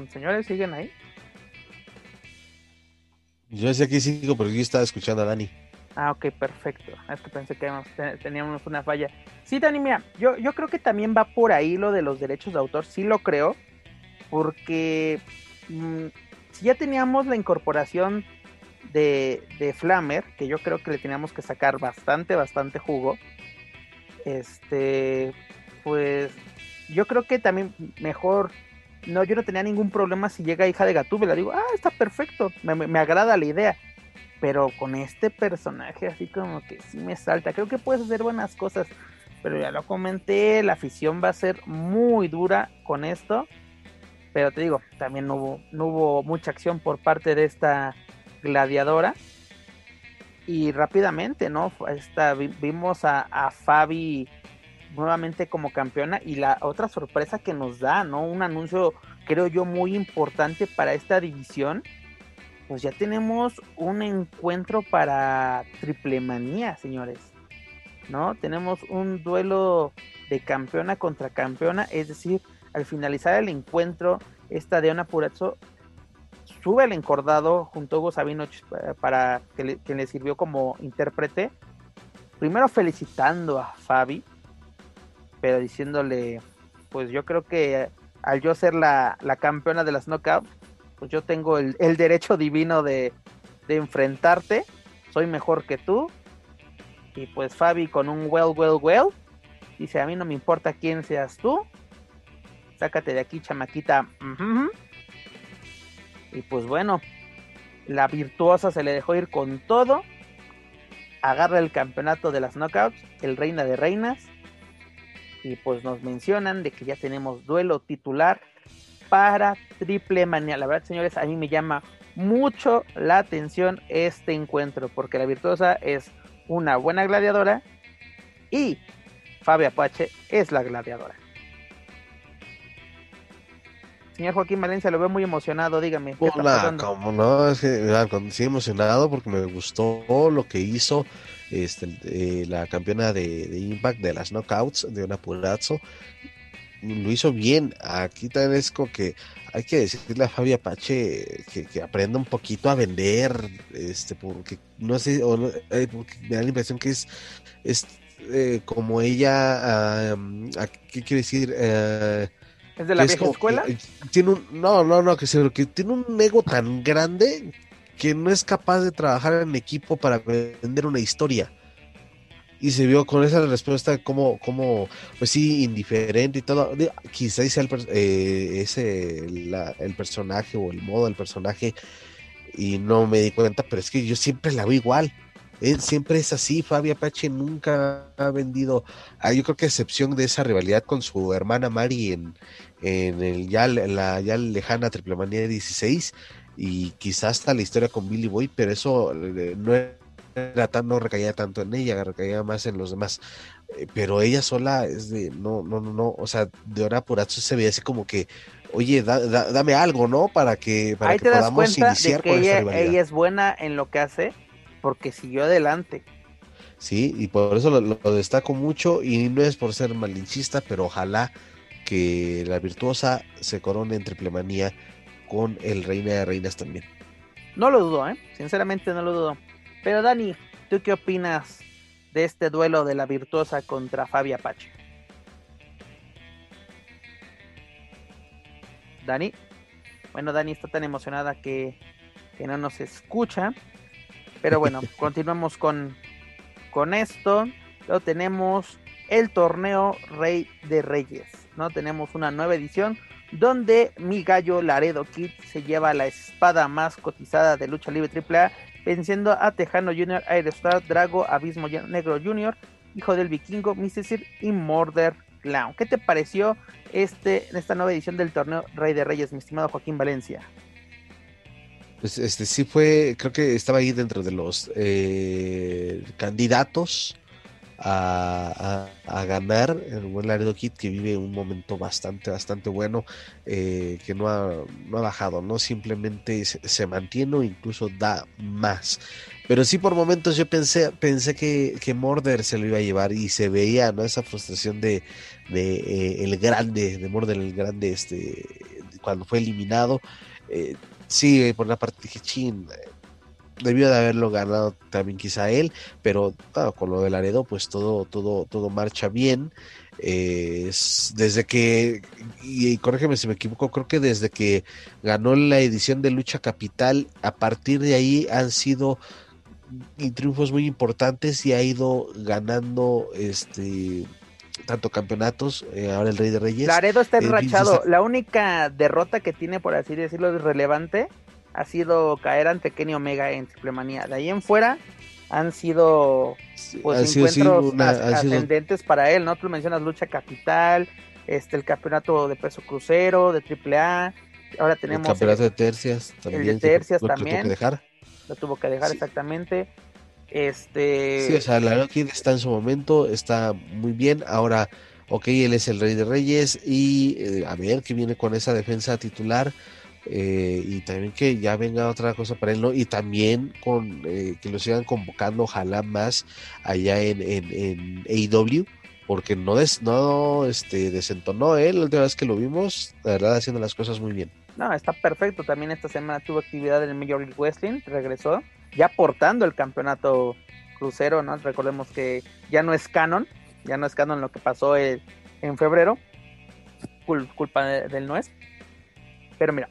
A: señores, ¿siguen ahí?
C: Yo decía que sigo, pero yo estaba escuchando a Dani.
A: Ah, ok, perfecto. Es que pensé que teníamos una falla. Sí, Dani, mira, yo, yo creo que también va por ahí lo de los derechos de autor, sí lo creo, porque mmm, si ya teníamos la incorporación de, de Flammer, que yo creo que le teníamos que sacar bastante, bastante jugo, este, pues yo creo que también mejor no, yo no tenía ningún problema si llega hija de Gatúbela. Digo, ah, está perfecto, me, me, agrada la idea. Pero con este personaje, así como que sí me salta. Creo que puedes hacer buenas cosas, pero ya lo comenté. La afición va a ser muy dura con esto. Pero te digo, también no hubo, hubo mucha acción por parte de esta gladiadora. Y rápidamente, ¿no? Esta, vimos a, a Fabi nuevamente como campeona y la otra sorpresa que nos da, ¿no? Un anuncio creo yo muy importante para esta división. Pues ya tenemos un encuentro para triple manía, señores. ¿No? Tenemos un duelo de campeona contra campeona, es decir, al finalizar el encuentro, esta Deona Purazzo sube al encordado junto a Hugo Sabino para que que le sirvió como intérprete. Primero felicitando a Fabi, pero diciéndole, pues yo creo que al yo ser la, la campeona de las knockouts, pues yo tengo el, el derecho divino de, de, enfrentarte, soy mejor que tú. Y pues Fabi con un well, well, well, dice, a mí no me importa quién seas tú, sácate de aquí, chamaquita. Y pues bueno, la virtuosa se le dejó ir con todo, agarra el campeonato de las knockouts, el reina de reinas, y pues nos mencionan de que ya tenemos duelo titular para Triple Manía. La verdad, señores, a mí me llama mucho la atención este encuentro porque la virtuosa es una buena gladiadora y Fabi Apache es la gladiadora. Señor Joaquín Valencia, lo veo muy emocionado, dígame.
C: ¿qué Hola, como no, es que sí emocionado porque me gustó lo que hizo este, eh, la campeona de, de, Impact de las Knockouts, de una Purazzo, lo hizo bien. Aquí también es como que hay que decirle a Fabi Apache que, que, aprenda un poquito a vender, este, porque no sé, o no, eh, porque me da la impresión que es, es eh, como ella, ¿qué quiere decir?
A: ¿Es de la vieja escuela?
C: Tiene un, no, no, no, que, que tiene un ego tan grande que no es capaz de trabajar en equipo para vender una historia. Y se vio con esa respuesta como, como pues sí, indiferente y todo. Quizás sea el, eh, ese, el personaje o el modo del personaje y no me di cuenta, pero es que yo siempre la veo igual. Él siempre es así, Fabi Apache nunca ha vendido, ah, yo creo que a excepción de esa rivalidad con su hermana Mari en, en el ya la ya lejana Triple Manía 16 y quizás hasta la historia con Billy Boy, pero eso eh, no era tan, no recaía tanto en ella, recaía más en los demás. Eh, pero ella sola es de, no, no, no, no, o sea, de hora por se veía así como que, oye, dame algo, ¿no? Para que, para
A: Ahí
C: que
A: podamos iniciar con ella, ella es buena en lo que hace porque siguió adelante.
C: Sí, y por eso lo, destaco mucho y no es por ser malinchista, pero ojalá que la virtuosa se corone en triplemanía con el Reina de Reinas también.
A: No lo dudo, ¿eh? Sinceramente no lo dudo. Pero Dani, ¿tú qué opinas de este duelo de la virtuosa contra Fabia Apache? Dani. Bueno, Dani está tan emocionada que, que no nos escucha. Pero bueno, continuamos con, con esto. Luego tenemos el torneo Rey de Reyes. ¿no? Tenemos una nueva edición donde mi gallo Laredo Kid se lleva la espada más cotizada de lucha libre AAA, venciendo a Tejano Jr., Aerostar, Drago, Abismo Negro Jr., Hijo del Vikingo, Mr. y Murder Clown. ¿Qué te pareció este, esta nueva edición del torneo Rey de Reyes, mi estimado Joaquín Valencia?
C: Pues este sí fue, creo que estaba ahí dentro de los eh, candidatos a, ganar el buen Laredo Kid que vive un momento bastante, bastante bueno, eh, que no ha, no ha bajado, ¿no? Simplemente se, mantiene o incluso da más. Pero sí por momentos yo pensé, pensé que, que Morder se lo iba a llevar y se veía, ¿no? Esa frustración de, de eh, el grande, de Morder el grande, este, cuando fue eliminado. Eh, sí, por una parte dije, chin, debió de haberlo ganado también quizá él, pero con lo del Laredo, pues todo, todo, todo marcha bien. desde que, y, corrígeme si me equivoco, creo que desde que ganó la edición de Lucha Capital, a partir de ahí han sido triunfos muy importantes y ha ido ganando este tanto campeonatos, eh, ahora el Rey de Reyes.
A: Laredo está enrachado, la única derrota que tiene, por así decirlo, relevante ha sido caer ante Kenny Omega en Triple Manía. De ahí en fuera han sido pues encuentros ascendentes para él, ¿no? Tú mencionas lucha capital, este el campeonato de peso crucero, de Triple A, ahora tenemos
C: el campeonato de tercias
A: también. El de tercias también. Lo tuvo que dejar. Lo tuvo que dejar exactamente. Este
C: Sí, o sea, la Kid está en su momento, está muy bien. Ahora, ok, él es el rey de reyes y eh, a ver qué viene con esa defensa titular eh, y también que ya venga otra cosa para él, ¿no? Y también con eh, que lo sigan convocando, ojalá más allá en, en, en AEW, porque no, des, no este, desentonó él la última vez que lo vimos, la verdad, haciendo las cosas muy bien.
A: No, está perfecto. También esta semana tuvo actividad en el Major League Wrestling, regresó, ya portando el campeonato crucero, ¿no? Recordemos que ya no es canon, ya no es canon lo que pasó en febrero, culpa del no es. Pero mira,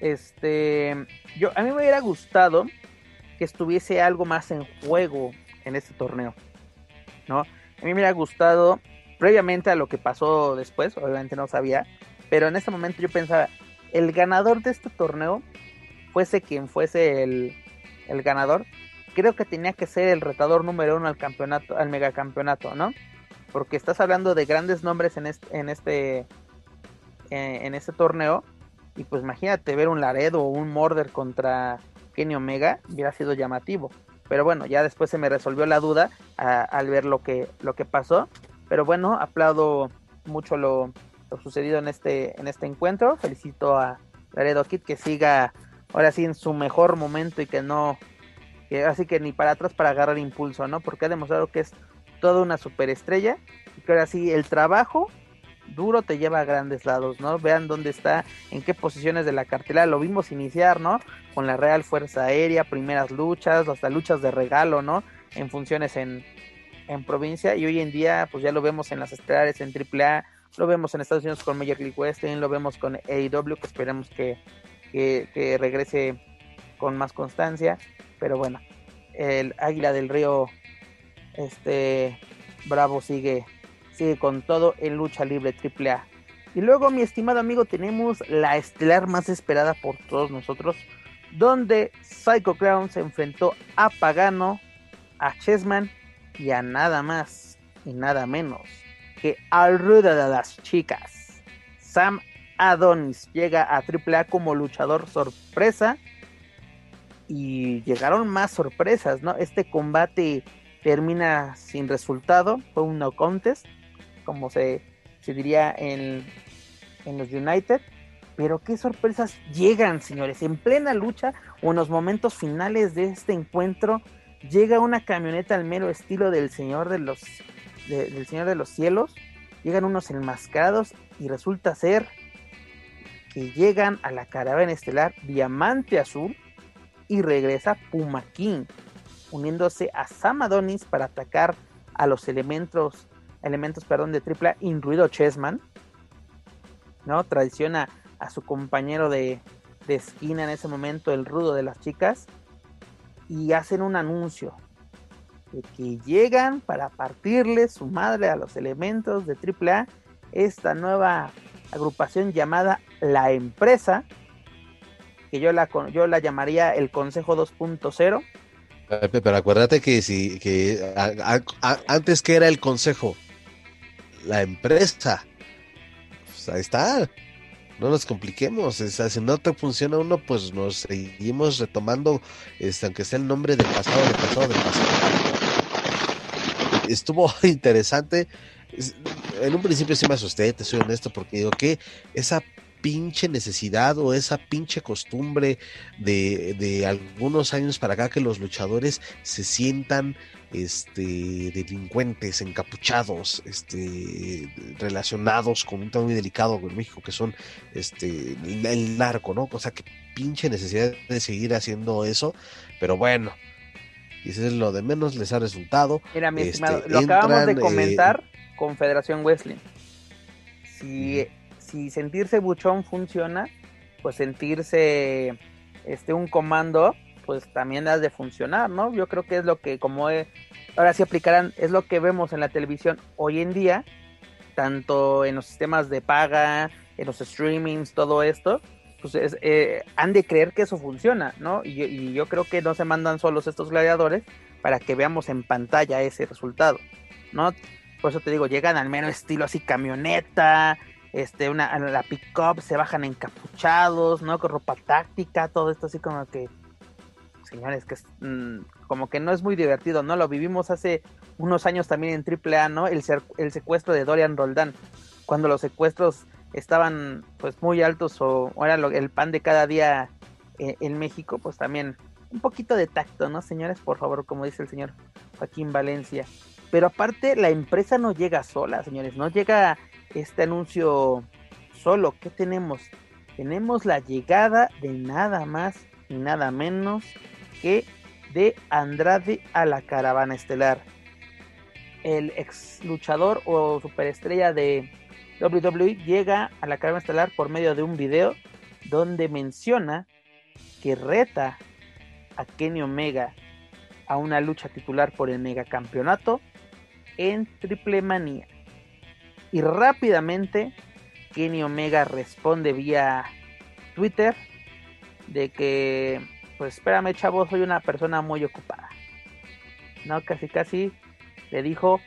A: este, yo a mí me hubiera gustado que estuviese algo más en juego en este torneo, ¿no? A mí me hubiera gustado previamente a lo que pasó después, obviamente no sabía, pero en este momento yo pensaba, el ganador de este torneo, fuese quien fuese el, el ganador, creo que tenía que ser el retador número uno al campeonato, al megacampeonato, ¿no? Porque estás hablando de grandes nombres en este, en este, eh, en este torneo y pues imagínate ver un Laredo o un Morder contra Kenny Omega, hubiera sido llamativo. Pero bueno, ya después se me resolvió la duda al ver lo que, lo que pasó. Pero bueno, aplaudo mucho lo, sucedido en este, en este encuentro. Felicito a Laredo Kid que siga ahora sí en su mejor momento y que no, que así que ni para atrás para agarrar impulso, ¿no? Porque ha demostrado que es toda una superestrella y que ahora sí el trabajo duro te lleva a grandes lados, ¿no? Vean dónde está, en qué posiciones de la cartelera lo vimos iniciar, ¿no? Con la Real Fuerza Aérea, primeras luchas, hasta luchas de regalo, ¿no? En funciones en, en provincia y hoy en día pues ya lo vemos en las estelares en AAA, lo vemos en Estados Unidos con Major League Wrestling, lo vemos con AEW que esperemos que, que, que regrese con más constancia, pero bueno, el Águila del Río este Bravo sigue sigue con todo en lucha libre AAA. Y luego, mi estimado amigo, tenemos la estelar más esperada por todos nosotros, donde Psycho Clown se enfrentó a Pagano, a Chessman y a nada más y nada menos que al rudo de las chicas. Sam Adonis llega a AAA como luchador sorpresa y llegaron más sorpresas, ¿no? Este combate termina sin resultado, fue un no contest, como se, se diría en, en los United. Pero qué sorpresas llegan, señores. En plena lucha o en los momentos finales de este encuentro, llega una camioneta al mero estilo del Señor de los, del Señor de los Cielos. Llegan unos enmascarados y resulta ser que llegan a la caravana estelar Diamante Azul y regresa Puma King, uniéndose a Sam Adonis para atacar a los elementos, elementos perdón, de tripla, incluido Chessman. ¿no? Traiciona a su compañero de, de esquina en ese momento, el rudo de las chicas, y hacen un anuncio de que llegan para partirle su madre a los elementos de AAA, esta nueva agrupación llamada La Empresa, que yo la, yo la llamaría el Consejo 2.0.
C: Pero acuérdate que si que antes que era el consejo, la empresa, pues ahí está no nos compliquemos. si no te funciona uno, pues nos seguimos retomando, este, aunque sea el nombre del pasado, del pasado, del pasado. Estuvo interesante. En un principio sí me asusté, te soy honesto, porque digo que esa pinche necesidad o esa pinche costumbre de, de algunos años para acá que los luchadores se sientan este, delincuentes encapuchados, este, relacionados con un tema muy delicado en México, que son este, el narco, ¿no? O sea, que pinche necesidad de seguir haciendo eso, pero bueno, y eso es lo de menos, les ha resultado.
A: Mira, mi estimado, este, lo acabamos de eh, comentar con Federación Wesley. Si, si sentirse buchón funciona, pues sentirse este un comando pues también has de funcionar, ¿no? Yo creo que es lo que como ahora sí aplicarán, es lo que vemos en la televisión hoy en día, tanto en los sistemas de paga, en los streamings, todo esto, pues eh, han de creer que eso funciona, ¿no? Y, yo creo que no se mandan solos estos gladiadores para que veamos en pantalla ese resultado, ¿no? Por eso te digo, llegan al menos estilo así camioneta, este, una, la pick-up, se bajan encapuchados, ¿no? Con ropa táctica, todo esto así como que señores, que mm, como que no es muy divertido, ¿no? Lo vivimos hace unos años también en AAA, ¿no? El, el secuestro de Dorian Roldán, cuando los secuestros estaban pues muy altos o, era el pan de cada día eh, en México, pues también un poquito de tacto, ¿no, señores? Por favor, como dice el señor Joaquín Valencia. Pero aparte, la empresa no llega sola, señores, no llega este anuncio solo. ¿Qué tenemos? Tenemos la llegada de nada más y nada menos que de Andrade a la caravana estelar. El ex luchador o superestrella de WWE llega a la caravana estelar por medio de un video donde menciona que reta a Kenny Omega a una lucha titular por el megacampeonato en Triple Manía. Y rápidamente Kenny Omega responde vía Twitter de que pues espérame chavo, soy una persona muy ocupada. No, casi casi le dijo,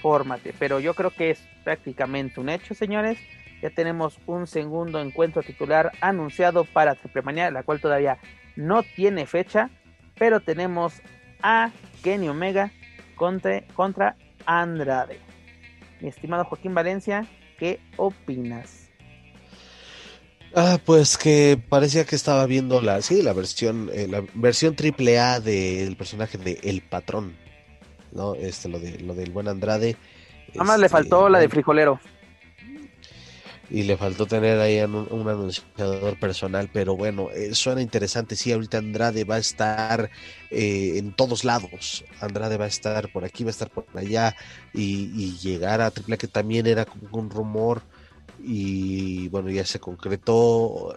A: fórmate. Pero yo creo que es prácticamente un hecho, señores. Ya tenemos un segundo encuentro titular anunciado para Triple la cual todavía no tiene fecha. Pero tenemos a Kenny Omega contra, contra Andrade. Mi estimado Joaquín Valencia, ¿qué opinas?
C: Ah, pues que parecía que estaba viendo la, sí, la versión, eh, la versión triple A del personaje de El Patrón, ¿no? Este, lo de, lo del buen Andrade.
A: Nada más le este, faltó la de frijolero.
C: Y le faltó tener ahí un, anunciador personal, pero bueno, eh, suena interesante. Sí, ahorita Andrade va a estar eh, en todos lados. Andrade va a estar por aquí, va a estar por allá y, y llegar a Triple que también era como un rumor y bueno, ya se concretó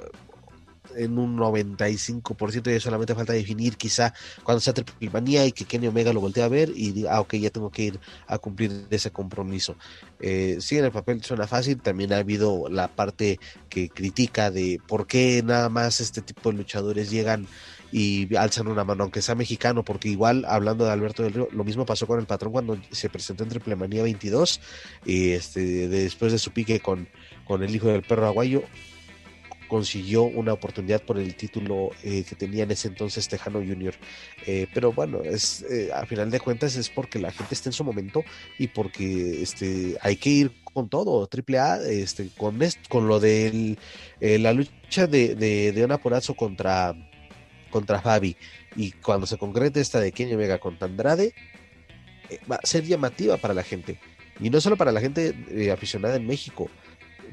C: en un 95% y solamente falta definir quizá cuando sea triple manía y que Kenny Omega lo voltee a ver y diga, ah, ok, ya tengo que ir a cumplir ese compromiso. Eh, sí, en el papel suena fácil, también ha habido la parte que critica de por qué nada más este tipo de luchadores llegan y alzan una mano, aunque sea mexicano, porque igual, hablando de Alberto del Río, lo mismo pasó con el patrón cuando se presentó en Triple Manía 22, y este, después de su pique con, con el hijo del perro aguayo, consiguió una oportunidad por el título eh, que tenía en ese entonces Tejano Junior. Eh, pero bueno, es eh, a final de cuentas es porque la gente está en su momento y porque este hay que ir con todo, triple A, este, con, con lo de la lucha de, de, de Porazzo contra, contra Fabi y cuando se concrete esta de Kenny Omega contra Andrade, va a ser llamativa para la gente. Y no solo para la gente aficionada en México,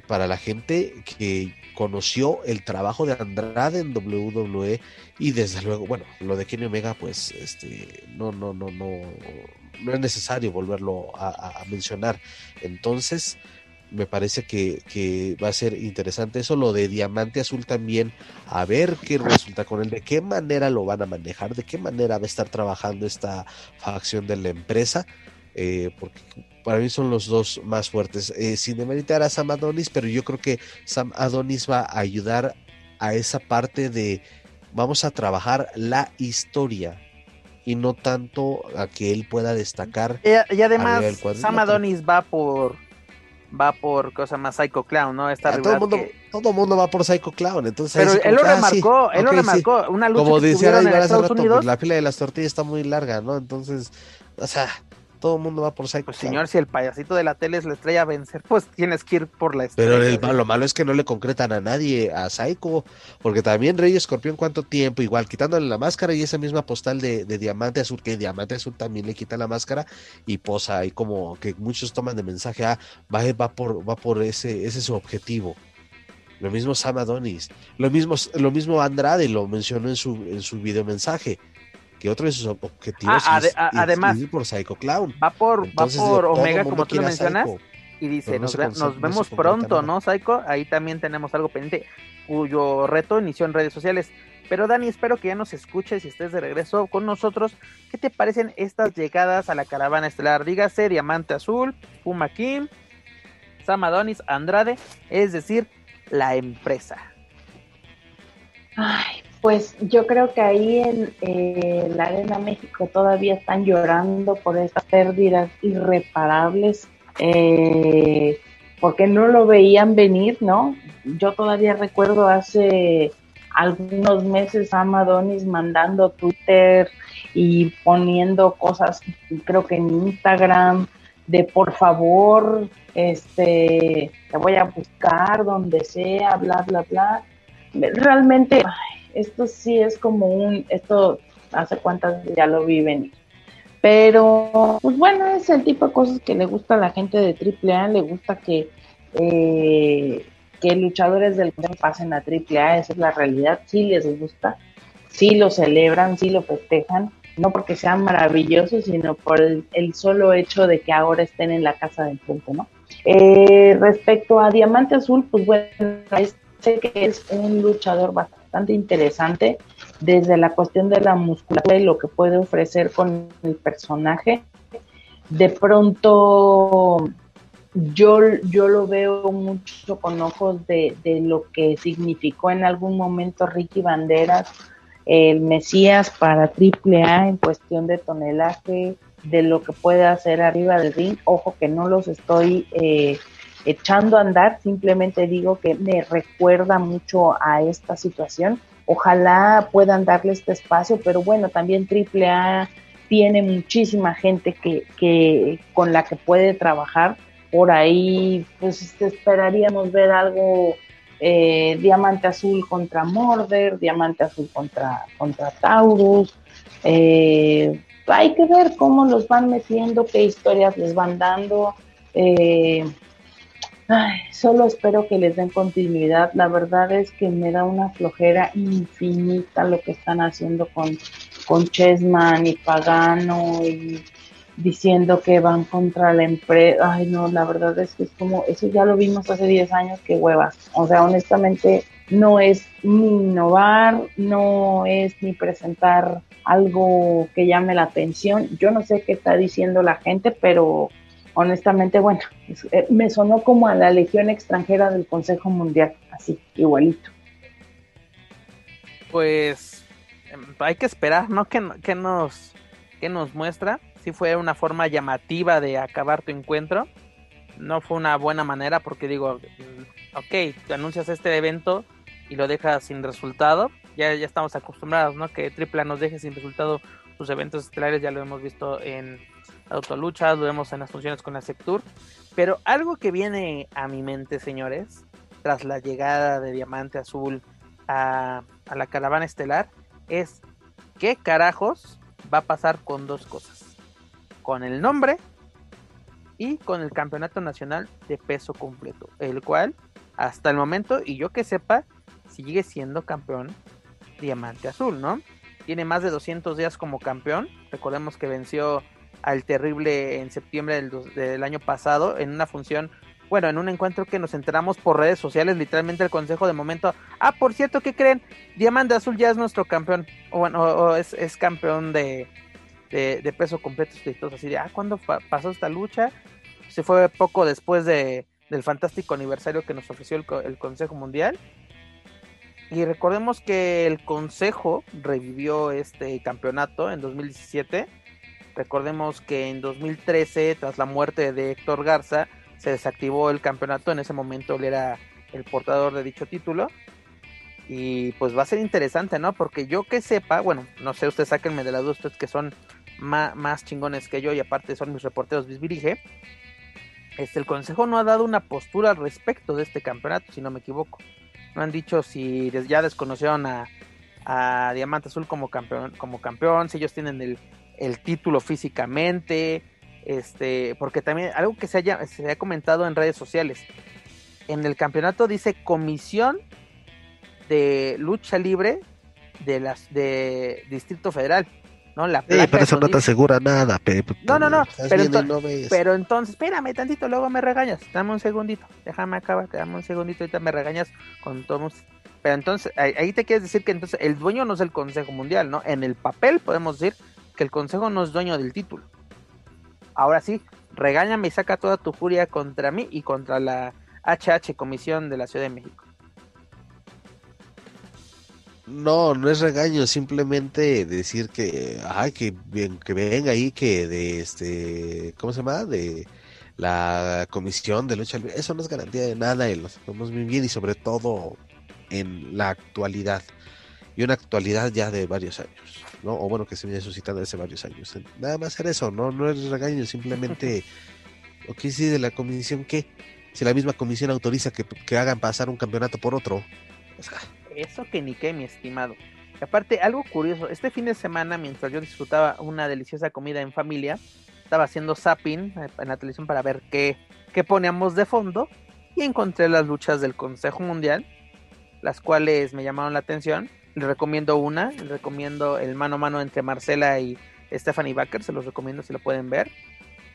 C: para la gente que conoció el trabajo de Andrade en WWE y desde luego, bueno, lo de Kenny Omega, pues, este, no, no, no, no, no es necesario volverlo a, mencionar. Entonces, me parece que, que, va a ser interesante eso, lo de Diamante Azul también, a ver qué resulta con él, de qué manera lo van a manejar, de qué manera va a estar trabajando esta facción de la empresa, eh, porque para mí son los dos más fuertes. Eh, sin demeritar a Sam Adonis, pero yo creo que Sam Adonis va a ayudar a esa parte de vamos a trabajar la historia y no tanto a que él pueda destacar.
A: Y, además, Sam Adonis va por va por cosa más Psycho Clown, ¿no?
C: Esta todo el mundo, todo mundo va por Psycho Clown, entonces
A: Pero él lo ah, remarcó, él lo remarcó, una lucha
C: Como decía en Estados Unidos. Pues, la fila de las tortillas está muy larga, ¿no? Entonces, o sea, todo el mundo va por Psycho.
A: Pues señor, si el payasito de la tele es la estrella a vencer, pues tienes que ir por la
C: estrella. Pero lo malo es que no le concretan a nadie, a Psycho, porque también Rey Escorpión, ¿cuánto tiempo? Igual, quitándole la máscara y esa misma postal de, Diamante Azul, que Diamante Azul también le quita la máscara y posa ahí como que muchos toman de mensaje, ah, va, va por, va por ese, ese es su objetivo. Lo mismo Sam Adonis, lo mismo, lo mismo Andrade lo mencionó en su, en su video mensaje que otro de sus objetivos
A: ah, además,
C: por Psycho Clown.
A: Va por, va por Omega, como tú lo mencionas, y dice, nos, vemos pronto, ¿no, Psycho? Ahí también tenemos algo pendiente, cuyo reto inició en redes sociales. Pero Dani, espero que ya nos escuches y estés de regreso con nosotros. ¿Qué te parecen estas llegadas a la caravana estelar? Dígase Diamante Azul, Puma Kim, Sam Adonis, Andrade, es decir, la empresa.
B: Ay, pues yo creo que ahí en eh, la Arena México todavía están llorando por estas pérdidas irreparables, eh, porque no lo veían venir, ¿no? Yo todavía recuerdo hace algunos meses a Madonis mandando Twitter y poniendo cosas, creo que en Instagram, de por favor, este, te voy a buscar donde sea, bla, bla, bla. Realmente, esto sí es como un, esto hace cuántas ya lo viven. Pero, pues bueno, es el tipo de cosas que le gusta a la gente de AAA, le gusta que, eh, que luchadores del pasen a AAA, esa es la realidad, sí les gusta, sí lo celebran, sí lo festejan, no porque sean maravillosos, sino por el, solo hecho de que ahora estén en la casa del punto, ¿no? Eh, respecto a Diamante Azul, pues bueno, sé que es un luchador bastante bastante interesante desde la cuestión de la musculatura y lo que puede ofrecer con el personaje. De pronto yo, yo lo veo mucho con ojos de, de lo que significó en algún momento Ricky Banderas, el Mesías para AAA en cuestión de tonelaje, de lo que puede hacer arriba del ring. Ojo que no los estoy eh, echando a andar, simplemente digo que me recuerda mucho a esta situación. Ojalá puedan darle este espacio, pero bueno, también AAA tiene muchísima gente que, que con la que puede trabajar. Por ahí, pues esperaríamos ver algo eh, Diamante Azul contra Morder, Diamante Azul contra, contra Taurus. Eh, hay que ver cómo los van metiendo, qué historias les van dando. Eh, Ay, solo espero que les den continuidad. La verdad es que me da una flojera infinita lo que están haciendo con, con Chessman y Pagano y diciendo que van contra la empresa. Ay, no, la verdad es que es como, eso ya lo vimos hace 10 años, que huevas. O sea, honestamente, no es ni innovar, no es ni presentar algo que llame la atención. Yo no sé qué está diciendo la gente, pero honestamente, bueno, eh, me sonó como a la Legión extranjera del Consejo Mundial, así, igualito.
A: Pues em, hay que esperar, ¿no? ¿Qué, nos, nos muestra? Si fue una forma llamativa de acabar tu encuentro. No fue una buena manera porque digo, ok, anuncias este evento y lo dejas sin resultado. Ya, ya estamos acostumbrados, ¿no? Que Tripla nos deje sin resultado sus eventos estelares, ya lo hemos visto en Autoluchas, lo vemos en las funciones con la Sectur. Pero algo que viene a mi mente, señores, tras la llegada de Diamante Azul a, a la caravana estelar, es qué carajos va a pasar con dos cosas. Con el nombre y con el campeonato nacional de peso completo, el cual hasta el momento, y yo que sepa, sigue siendo campeón Diamante Azul, ¿no? Tiene más de 200 días como campeón. Recordemos que venció al terrible en septiembre del, año pasado en una función, bueno, en un encuentro que nos enteramos por redes sociales, literalmente el consejo de momento. Ah, por cierto, ¿qué creen? Diamante Azul ya es nuestro campeón, o bueno, es, campeón de, de, peso completo. Así de, ah, ¿cuándo pasó esta lucha? Se fue poco después de, del fantástico aniversario que nos ofreció el Consejo Mundial. Y recordemos que el Consejo revivió este campeonato en 2017. Recordemos que en 2013, tras la muerte de Héctor Garza, se desactivó el campeonato. En ese momento él era el portador de dicho título. Y pues va a ser interesante, ¿no? Porque yo que sepa, bueno, no sé, ustedes sáquenme de las dos, ustedes que son más, más chingones que yo y aparte son mis reporteros bisbirige. Este, el Consejo no ha dado una postura al respecto de este campeonato, si no me equivoco. No han dicho si ya desconocieron a, Diamante Azul como campeón, como campeón, si ellos tienen el, título físicamente, este, porque también algo que se haya, se ha comentado en redes sociales. En el campeonato dice comisión de lucha libre de las de Distrito Federal. ¿no? La
C: pero eso no te asegura nada,
A: No, no, no, pero, entonces, espérame tantito, luego me regañas, dame un segundito, déjame acabar, dame un segundito, ahorita me regañas con todos. Pero entonces, ahí, te quieres decir que entonces el dueño no es el Consejo Mundial, ¿no? En el papel podemos decir que el Consejo no es dueño del título. Ahora sí, regáñame y saca toda tu furia contra mí y contra la HH Comisión de la Ciudad de México.
C: No, no es regaño, simplemente decir que, ay, que que venga ahí, que de este, ¿cómo se llama? De la comisión de lucha libre, eso no es garantía de nada y lo sabemos muy bien y sobre todo en la actualidad y una actualidad ya de varios años, ¿no? O bueno, que se viene suscitando hace varios años. Nada más hacer eso, no, no es regaño, simplemente, ok, sí, de la comisión, ¿qué? Si la misma comisión autoriza que, que hagan pasar un campeonato por otro, o sea,
A: eso que ni qué, mi estimado. Y aparte, algo curioso, este fin de semana, mientras yo disfrutaba una deliciosa comida en familia, estaba haciendo zapping eh, en la televisión para ver qué, qué poníamos de fondo y encontré las luchas del Consejo Mundial, las cuales me llamaron la atención. Les recomiendo una, recomiendo el mano a mano entre Marcela y Stephanie Baker, se los recomiendo si lo pueden ver.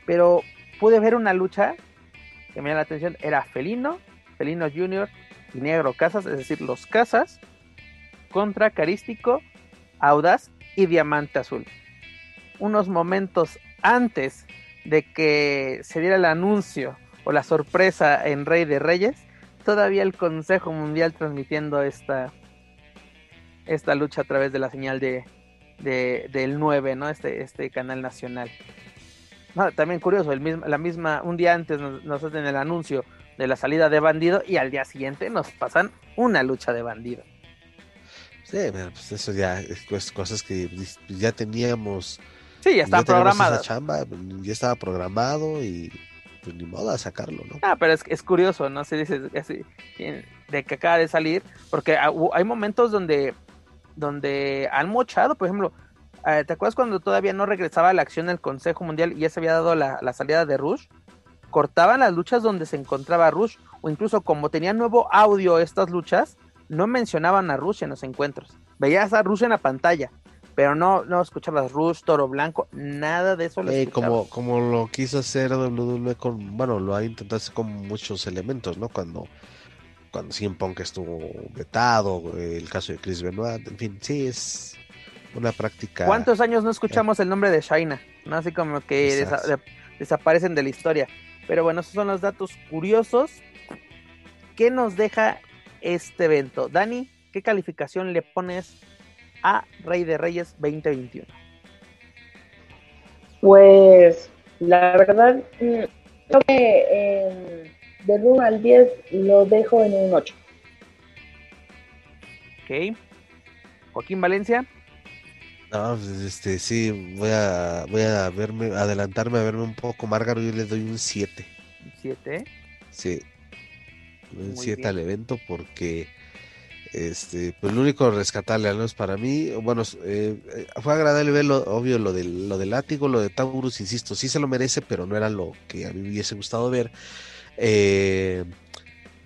A: Pero pude ver una lucha que me llamó la atención, era Felino, Felino Jr y Negro Casas, es decir, los Casas, contra Carístico, Audaz y Diamante Azul. Unos momentos antes de que se diera el anuncio o la sorpresa en Rey de Reyes, todavía el Consejo Mundial transmitiendo esta, esta lucha a través de la señal de, del 9, ¿no? Este, este canal nacional. también curioso, el mismo, la misma, un día antes nos, nos hacen el anuncio de la salida de bandido y al día siguiente nos pasan una lucha de bandido.
C: Sí, pues eso ya es cosas que ya teníamos.
A: Sí, ya estaba programado.
C: chamba, ya estaba programado y pues ni modo a sacarlo, ¿no?
A: Ah, pero es, es curioso, ¿no? Se dice de que acaba de salir, porque hay momentos donde, donde han mochado, por ejemplo, eh, ¿te acuerdas cuando todavía no regresaba a la acción del Consejo Mundial y ya se había dado la, la salida de Rush? cortaban las luchas donde se encontraba Rush, o incluso como tenían nuevo audio estas luchas, no mencionaban a Rush en los encuentros. Veías a Rush en la pantalla, pero no, no escuchabas Rush, Toro Blanco, nada de eso.
C: Lo eh, como, como lo quiso hacer WWE con, bueno, lo ha intentado hacer con muchos elementos, ¿no? Cuando cuando Cien Punk estuvo vetado, el caso de Chris Benoit, en fin, sí, es una práctica.
A: ¿Cuántos años no escuchamos el nombre de Shaina? ¿No? Así como que desaparecen de la historia. Pero bueno, esos son los datos curiosos. ¿Qué nos deja este evento? Dani, ¿qué calificación le pones a Rey de Reyes 2021?
B: Pues la verdad, mm, creo que eh, de 1 al 10 lo dejo en un 8.
A: Ok. Joaquín Valencia.
C: No, pues este, sí, voy a, voy a verme, adelantarme a verme un poco. Márgaro, yo le doy un 7.
A: ¿Un 7?
C: Sí. Un 7 al evento porque este, pues lo único rescatable, al menos para mí, bueno, eh, eh, fue agradable ver lo, obvio lo del, lo del látigo, lo de Taurus, insisto, sí se lo merece, pero no era lo que a mí me hubiese gustado ver. Eh,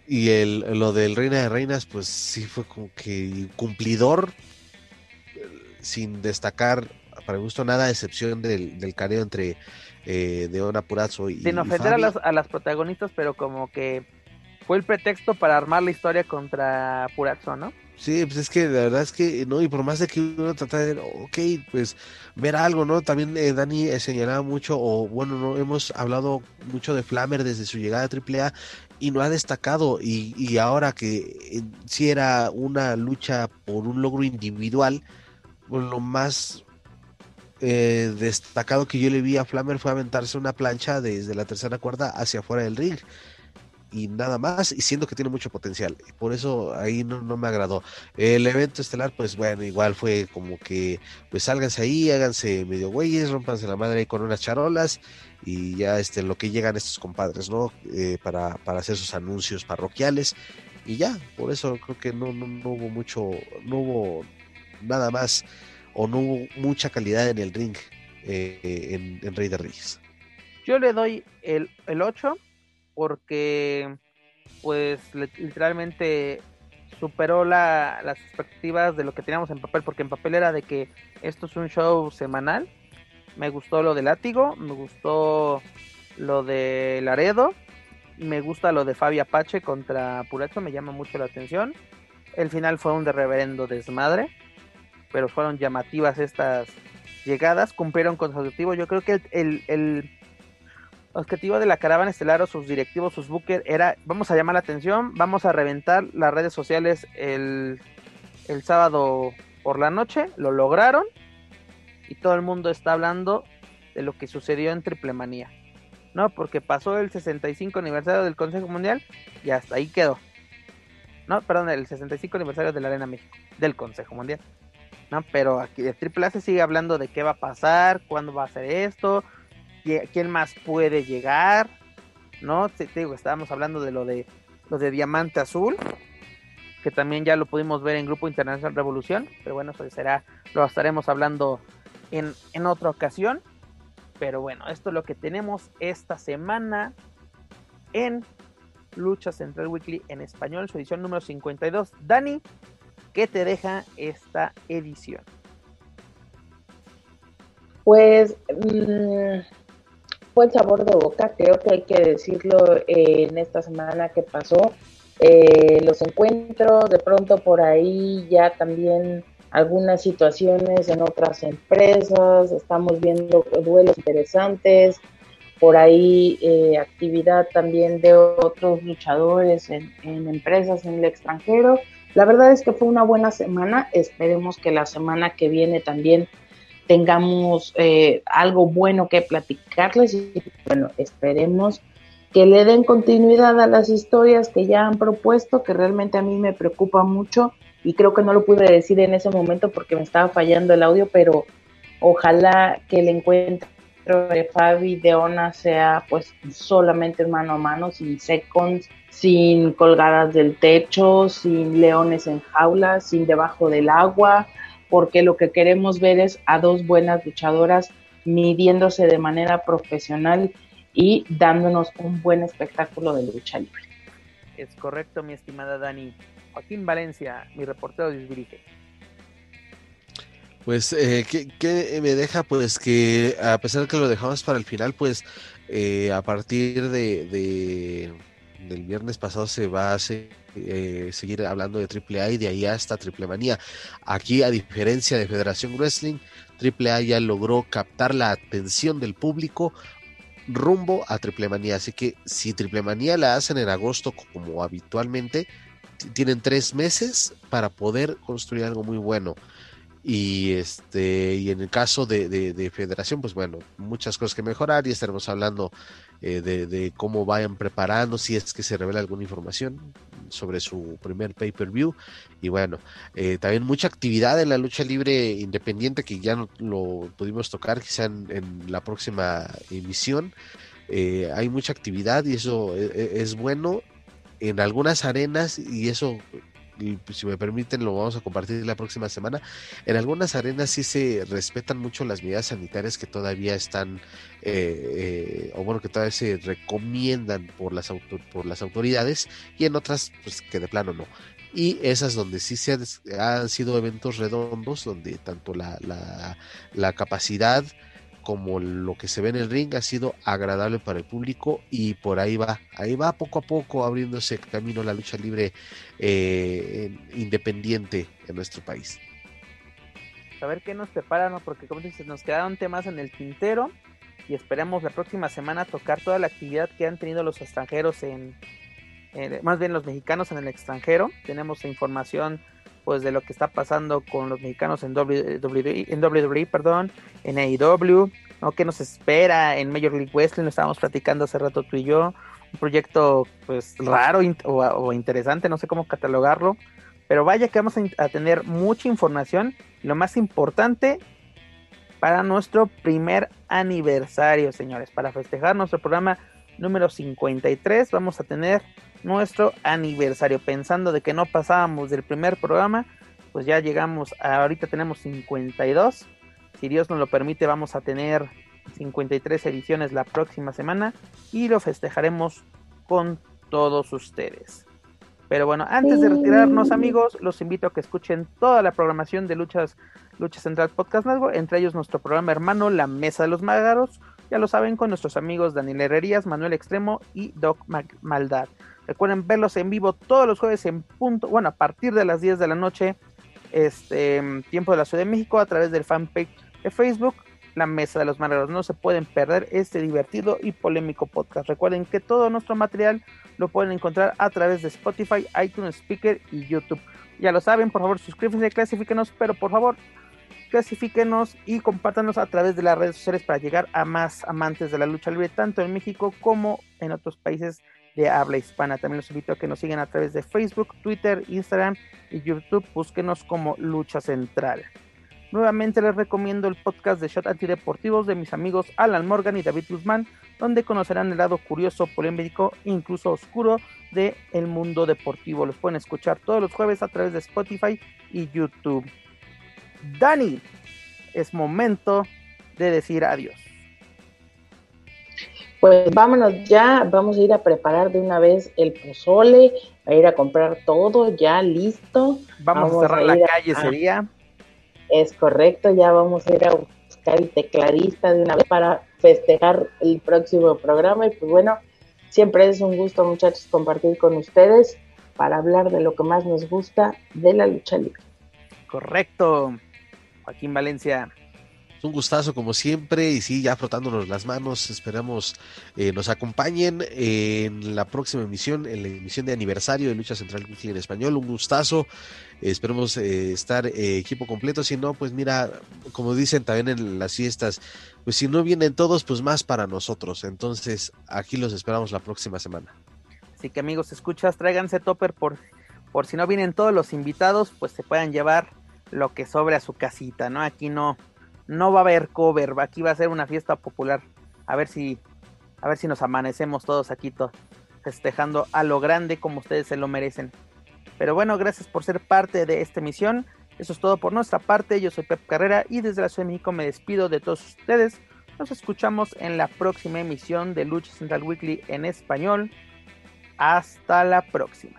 C: y el, lo del Reina de Reinas, pues sí fue como que cumplidor, sin destacar, para mi gusto, nada, a excepción del, del careo entre eh, Deona Purazzo y.
A: Sin ofender a, las, a las protagonistas, pero como que fue el pretexto para armar la historia contra Purazzo, ¿no?
C: Sí, pues es que la verdad es que, no, y por más de que uno trata de, ok, pues ver algo, ¿no? También eh, Dani eh, señalaba mucho, o bueno, no hemos hablado mucho de Flammer desde su llegada a AAA y no ha destacado, y, y ahora que eh, si era una lucha por un logro individual, pues lo más destacado que yo le vi a Flammer fue aventarse una plancha desde la tercera cuerda hacia afuera del ring y nada más, y siendo que tiene mucho potencial. Y por eso ahí no, me agradó. El evento estelar, pues bueno, igual fue como que, pues sálganse ahí, háganse medio güeyes, rompanse la madre ahí con unas charolas y ya este, lo que llegan estos compadres, ¿no? Eh, para, para hacer sus anuncios parroquiales. Y ya, por eso creo que no, no, hubo mucho, no hubo nada más o no hubo mucha calidad en el ring eh, en, en Rey de Reyes.
A: Yo le doy el, el 8 porque pues literalmente superó la, las expectativas de lo que teníamos en papel, porque en papel era de que esto es un show semanal. Me gustó lo de Látigo, me gustó lo de Laredo, me gusta lo de Fabi Apache contra Pureto, me llama mucho la atención. El final fue un de reverendo desmadre, pero fueron llamativas estas llegadas, cumplieron con su objetivo. Yo creo que el objetivo de la caravana estelar o sus directivos, sus bookers, era, vamos a llamar la atención, vamos a reventar las redes sociales el, el sábado por la noche, lo lograron y todo el mundo está hablando de lo que sucedió en Triple Manía, ¿no? Porque pasó el 65 aniversario del Consejo Mundial y hasta ahí quedó. No, perdón, el 65 aniversario de la Arena México, del Consejo Mundial. ¿no? Pero aquí de Triple A se sigue hablando de qué va a pasar, cuándo va a ser esto, quién más puede llegar, ¿no? Te, digo, estábamos hablando de lo de lo de Diamante Azul, que también ya lo pudimos ver en Grupo Internacional Revolución, pero bueno, eso será, lo estaremos hablando en, en otra ocasión. Pero bueno, esto es lo que tenemos esta semana en Lucha Central Weekly en español, su edición número 52. Dani, ¿qué te deja esta edición?
B: Pues mm, el sabor de boca, creo que hay que decirlo eh, en esta semana que pasó. Eh, los encuentros, de pronto por ahí ya también algunas situaciones en otras empresas, estamos viendo duelos interesantes, por ahí eh, actividad también de otros luchadores en, en, empresas en el extranjero. La verdad es que fue una buena semana, esperemos que la semana que viene también tengamos eh, algo bueno que platicarles y bueno, esperemos que le den continuidad a las historias que ya han propuesto, que realmente a mí me preocupa mucho y creo que no lo pude decir en ese momento porque me estaba fallando el audio, pero ojalá que el encuentro de Fabi de Ona sea pues solamente mano a mano, sin seconds, sin colgadas del techo, sin leones en jaulas, sin debajo del agua, porque lo que queremos ver es a dos buenas luchadoras midiéndose de manera profesional y dándonos un buen espectáculo de lucha libre.
A: Es correcto, mi estimada Dani. Joaquín Valencia, mi reportero de
C: Pues, eh, ¿qué, me deja? Pues que a pesar de que lo dejamos para el final, pues eh, a partir de, del viernes pasado se va a seguir eh, seguir hablando de AAA y de ahí hasta Triple Manía. Aquí, a diferencia de Federación Wrestling, AAA ya logró captar la atención del público rumbo a Triple Manía. Así que si Triple Manía la hacen en agosto como habitualmente, tienen tres meses para poder construir algo muy bueno. Y este, y en el caso de, de, Federación, pues bueno, muchas cosas que mejorar y estaremos hablando eh, de, cómo vayan preparando, si es que se revela alguna información sobre su primer pay-per-view. Y bueno, eh, también mucha actividad en la lucha libre independiente que ya no lo pudimos tocar quizá en, la próxima emisión. Eh, hay mucha actividad y eso es, es bueno en algunas arenas y eso si me permiten lo vamos a compartir la próxima semana. En algunas arenas sí se respetan mucho las medidas sanitarias que todavía están, eh, eh, o bueno, que todavía se recomiendan por las, por las autoridades y en otras pues que de plano no. Y esas donde sí se han sido eventos redondos, donde tanto la, la capacidad como lo que se ve en el ring ha sido agradable para el público y por ahí va, ahí va poco a poco abriéndose camino la lucha libre eh, independiente en nuestro país.
A: A ver qué nos prepara, ¿no? Porque como dices, nos quedaron temas en el tintero y esperamos la próxima semana tocar toda la actividad que han tenido los extranjeros en, más bien los mexicanos en el extranjero. Tenemos información pues de lo que está pasando con los mexicanos en WWE, en WWE perdón, en AEW, ¿no? ¿Qué nos espera en Major League Wrestling? Lo estábamos platicando hace rato tú y yo. Un proyecto pues raro o, interesante, no sé cómo catalogarlo. Pero vaya que vamos a, tener mucha información. lo más importante, para nuestro primer aniversario, señores. Para festejar nuestro programa número 53, vamos a tener nuestro aniversario. Pensando de que no pasábamos del primer programa, pues ya llegamos, a, ahorita tenemos 52. Si Dios nos lo permite, vamos a tener 53 ediciones la próxima semana y lo festejaremos con todos ustedes. Pero bueno, antes de retirarnos, amigos, los invito a que escuchen toda la programación de Luchas, Lucha Central Podcast Network, entre ellos nuestro programa hermano La Mesa de los Mágaros, ya lo saben, con nuestros amigos Daniel Herrerías, Manuel Extremo y Doc Maldad. Recuerden verlos en vivo todos los jueves en punto, bueno, a partir de las 10 de la noche, este tiempo de la Ciudad de México, a través del fanpage de Facebook, La Mesa de los Mareros. No se pueden perder este divertido y polémico podcast. Recuerden que todo nuestro material lo pueden encontrar a través de Spotify, iTunes Speaker y YouTube. Ya lo saben, por favor, suscríbanse, clasifíquenos, pero por favor, clasifíquenos y compártanos a través de las redes sociales para llegar a más amantes de la lucha libre, tanto en México como en otros países de habla hispana. También los invito a que nos sigan a través de Facebook, Twitter, Instagram y YouTube. Búsquenos como Lucha Central. Nuevamente les recomiendo el podcast de Shot Antideportivos de mis amigos Alan Morgan y David Guzmán, donde conocerán el lado curioso, polémico e incluso oscuro del el mundo deportivo. Los pueden escuchar todos los jueves a través de Spotify y YouTube. Dani, es momento de decir adiós.
B: Pues vámonos ya, vamos a ir a preparar de una vez el pozole, a ir a comprar todo ya listo.
A: Vamos, a cerrar la calle, sería.
B: Es correcto, ya vamos a ir a buscar el tecladista de una vez para festejar el próximo programa. Y pues bueno, siempre es un gusto, muchachos, compartir con ustedes para hablar de lo que más nos gusta de la lucha libre.
A: Correcto, Joaquín Valencia.
C: Un gustazo como siempre y sí, ya frotándonos las manos, esperamos eh, nos acompañen en la próxima emisión, en la emisión de aniversario de Lucha Central en Español. Un gustazo, esperemos eh, estar eh, equipo completo, si no, pues mira, como dicen también en las fiestas, pues si no vienen todos, pues más para nosotros. Entonces, aquí los esperamos la próxima semana.
A: Así que amigos, escuchas, tráiganse topper por, por si no vienen todos los invitados, pues se puedan llevar lo que sobre a su casita, ¿no? Aquí no no va a haber cover, aquí va a ser una fiesta popular. A ver si, a ver si nos amanecemos todos aquí festejando a lo grande como ustedes se lo merecen. Pero bueno, gracias por ser parte de esta emisión. Eso es todo por nuestra parte. Yo soy Pep Carrera y desde la Ciudad de México me despido de todos ustedes. Nos escuchamos en la próxima emisión de Lucha Central Weekly en español. Hasta la próxima.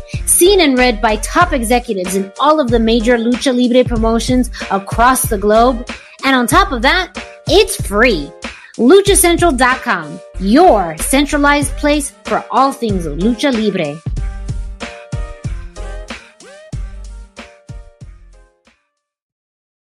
D: Seen and read by top executives in all of the major Lucha Libre promotions across the globe. And on top of that, it's free. LuchaCentral.com, your centralized place for all things Lucha Libre.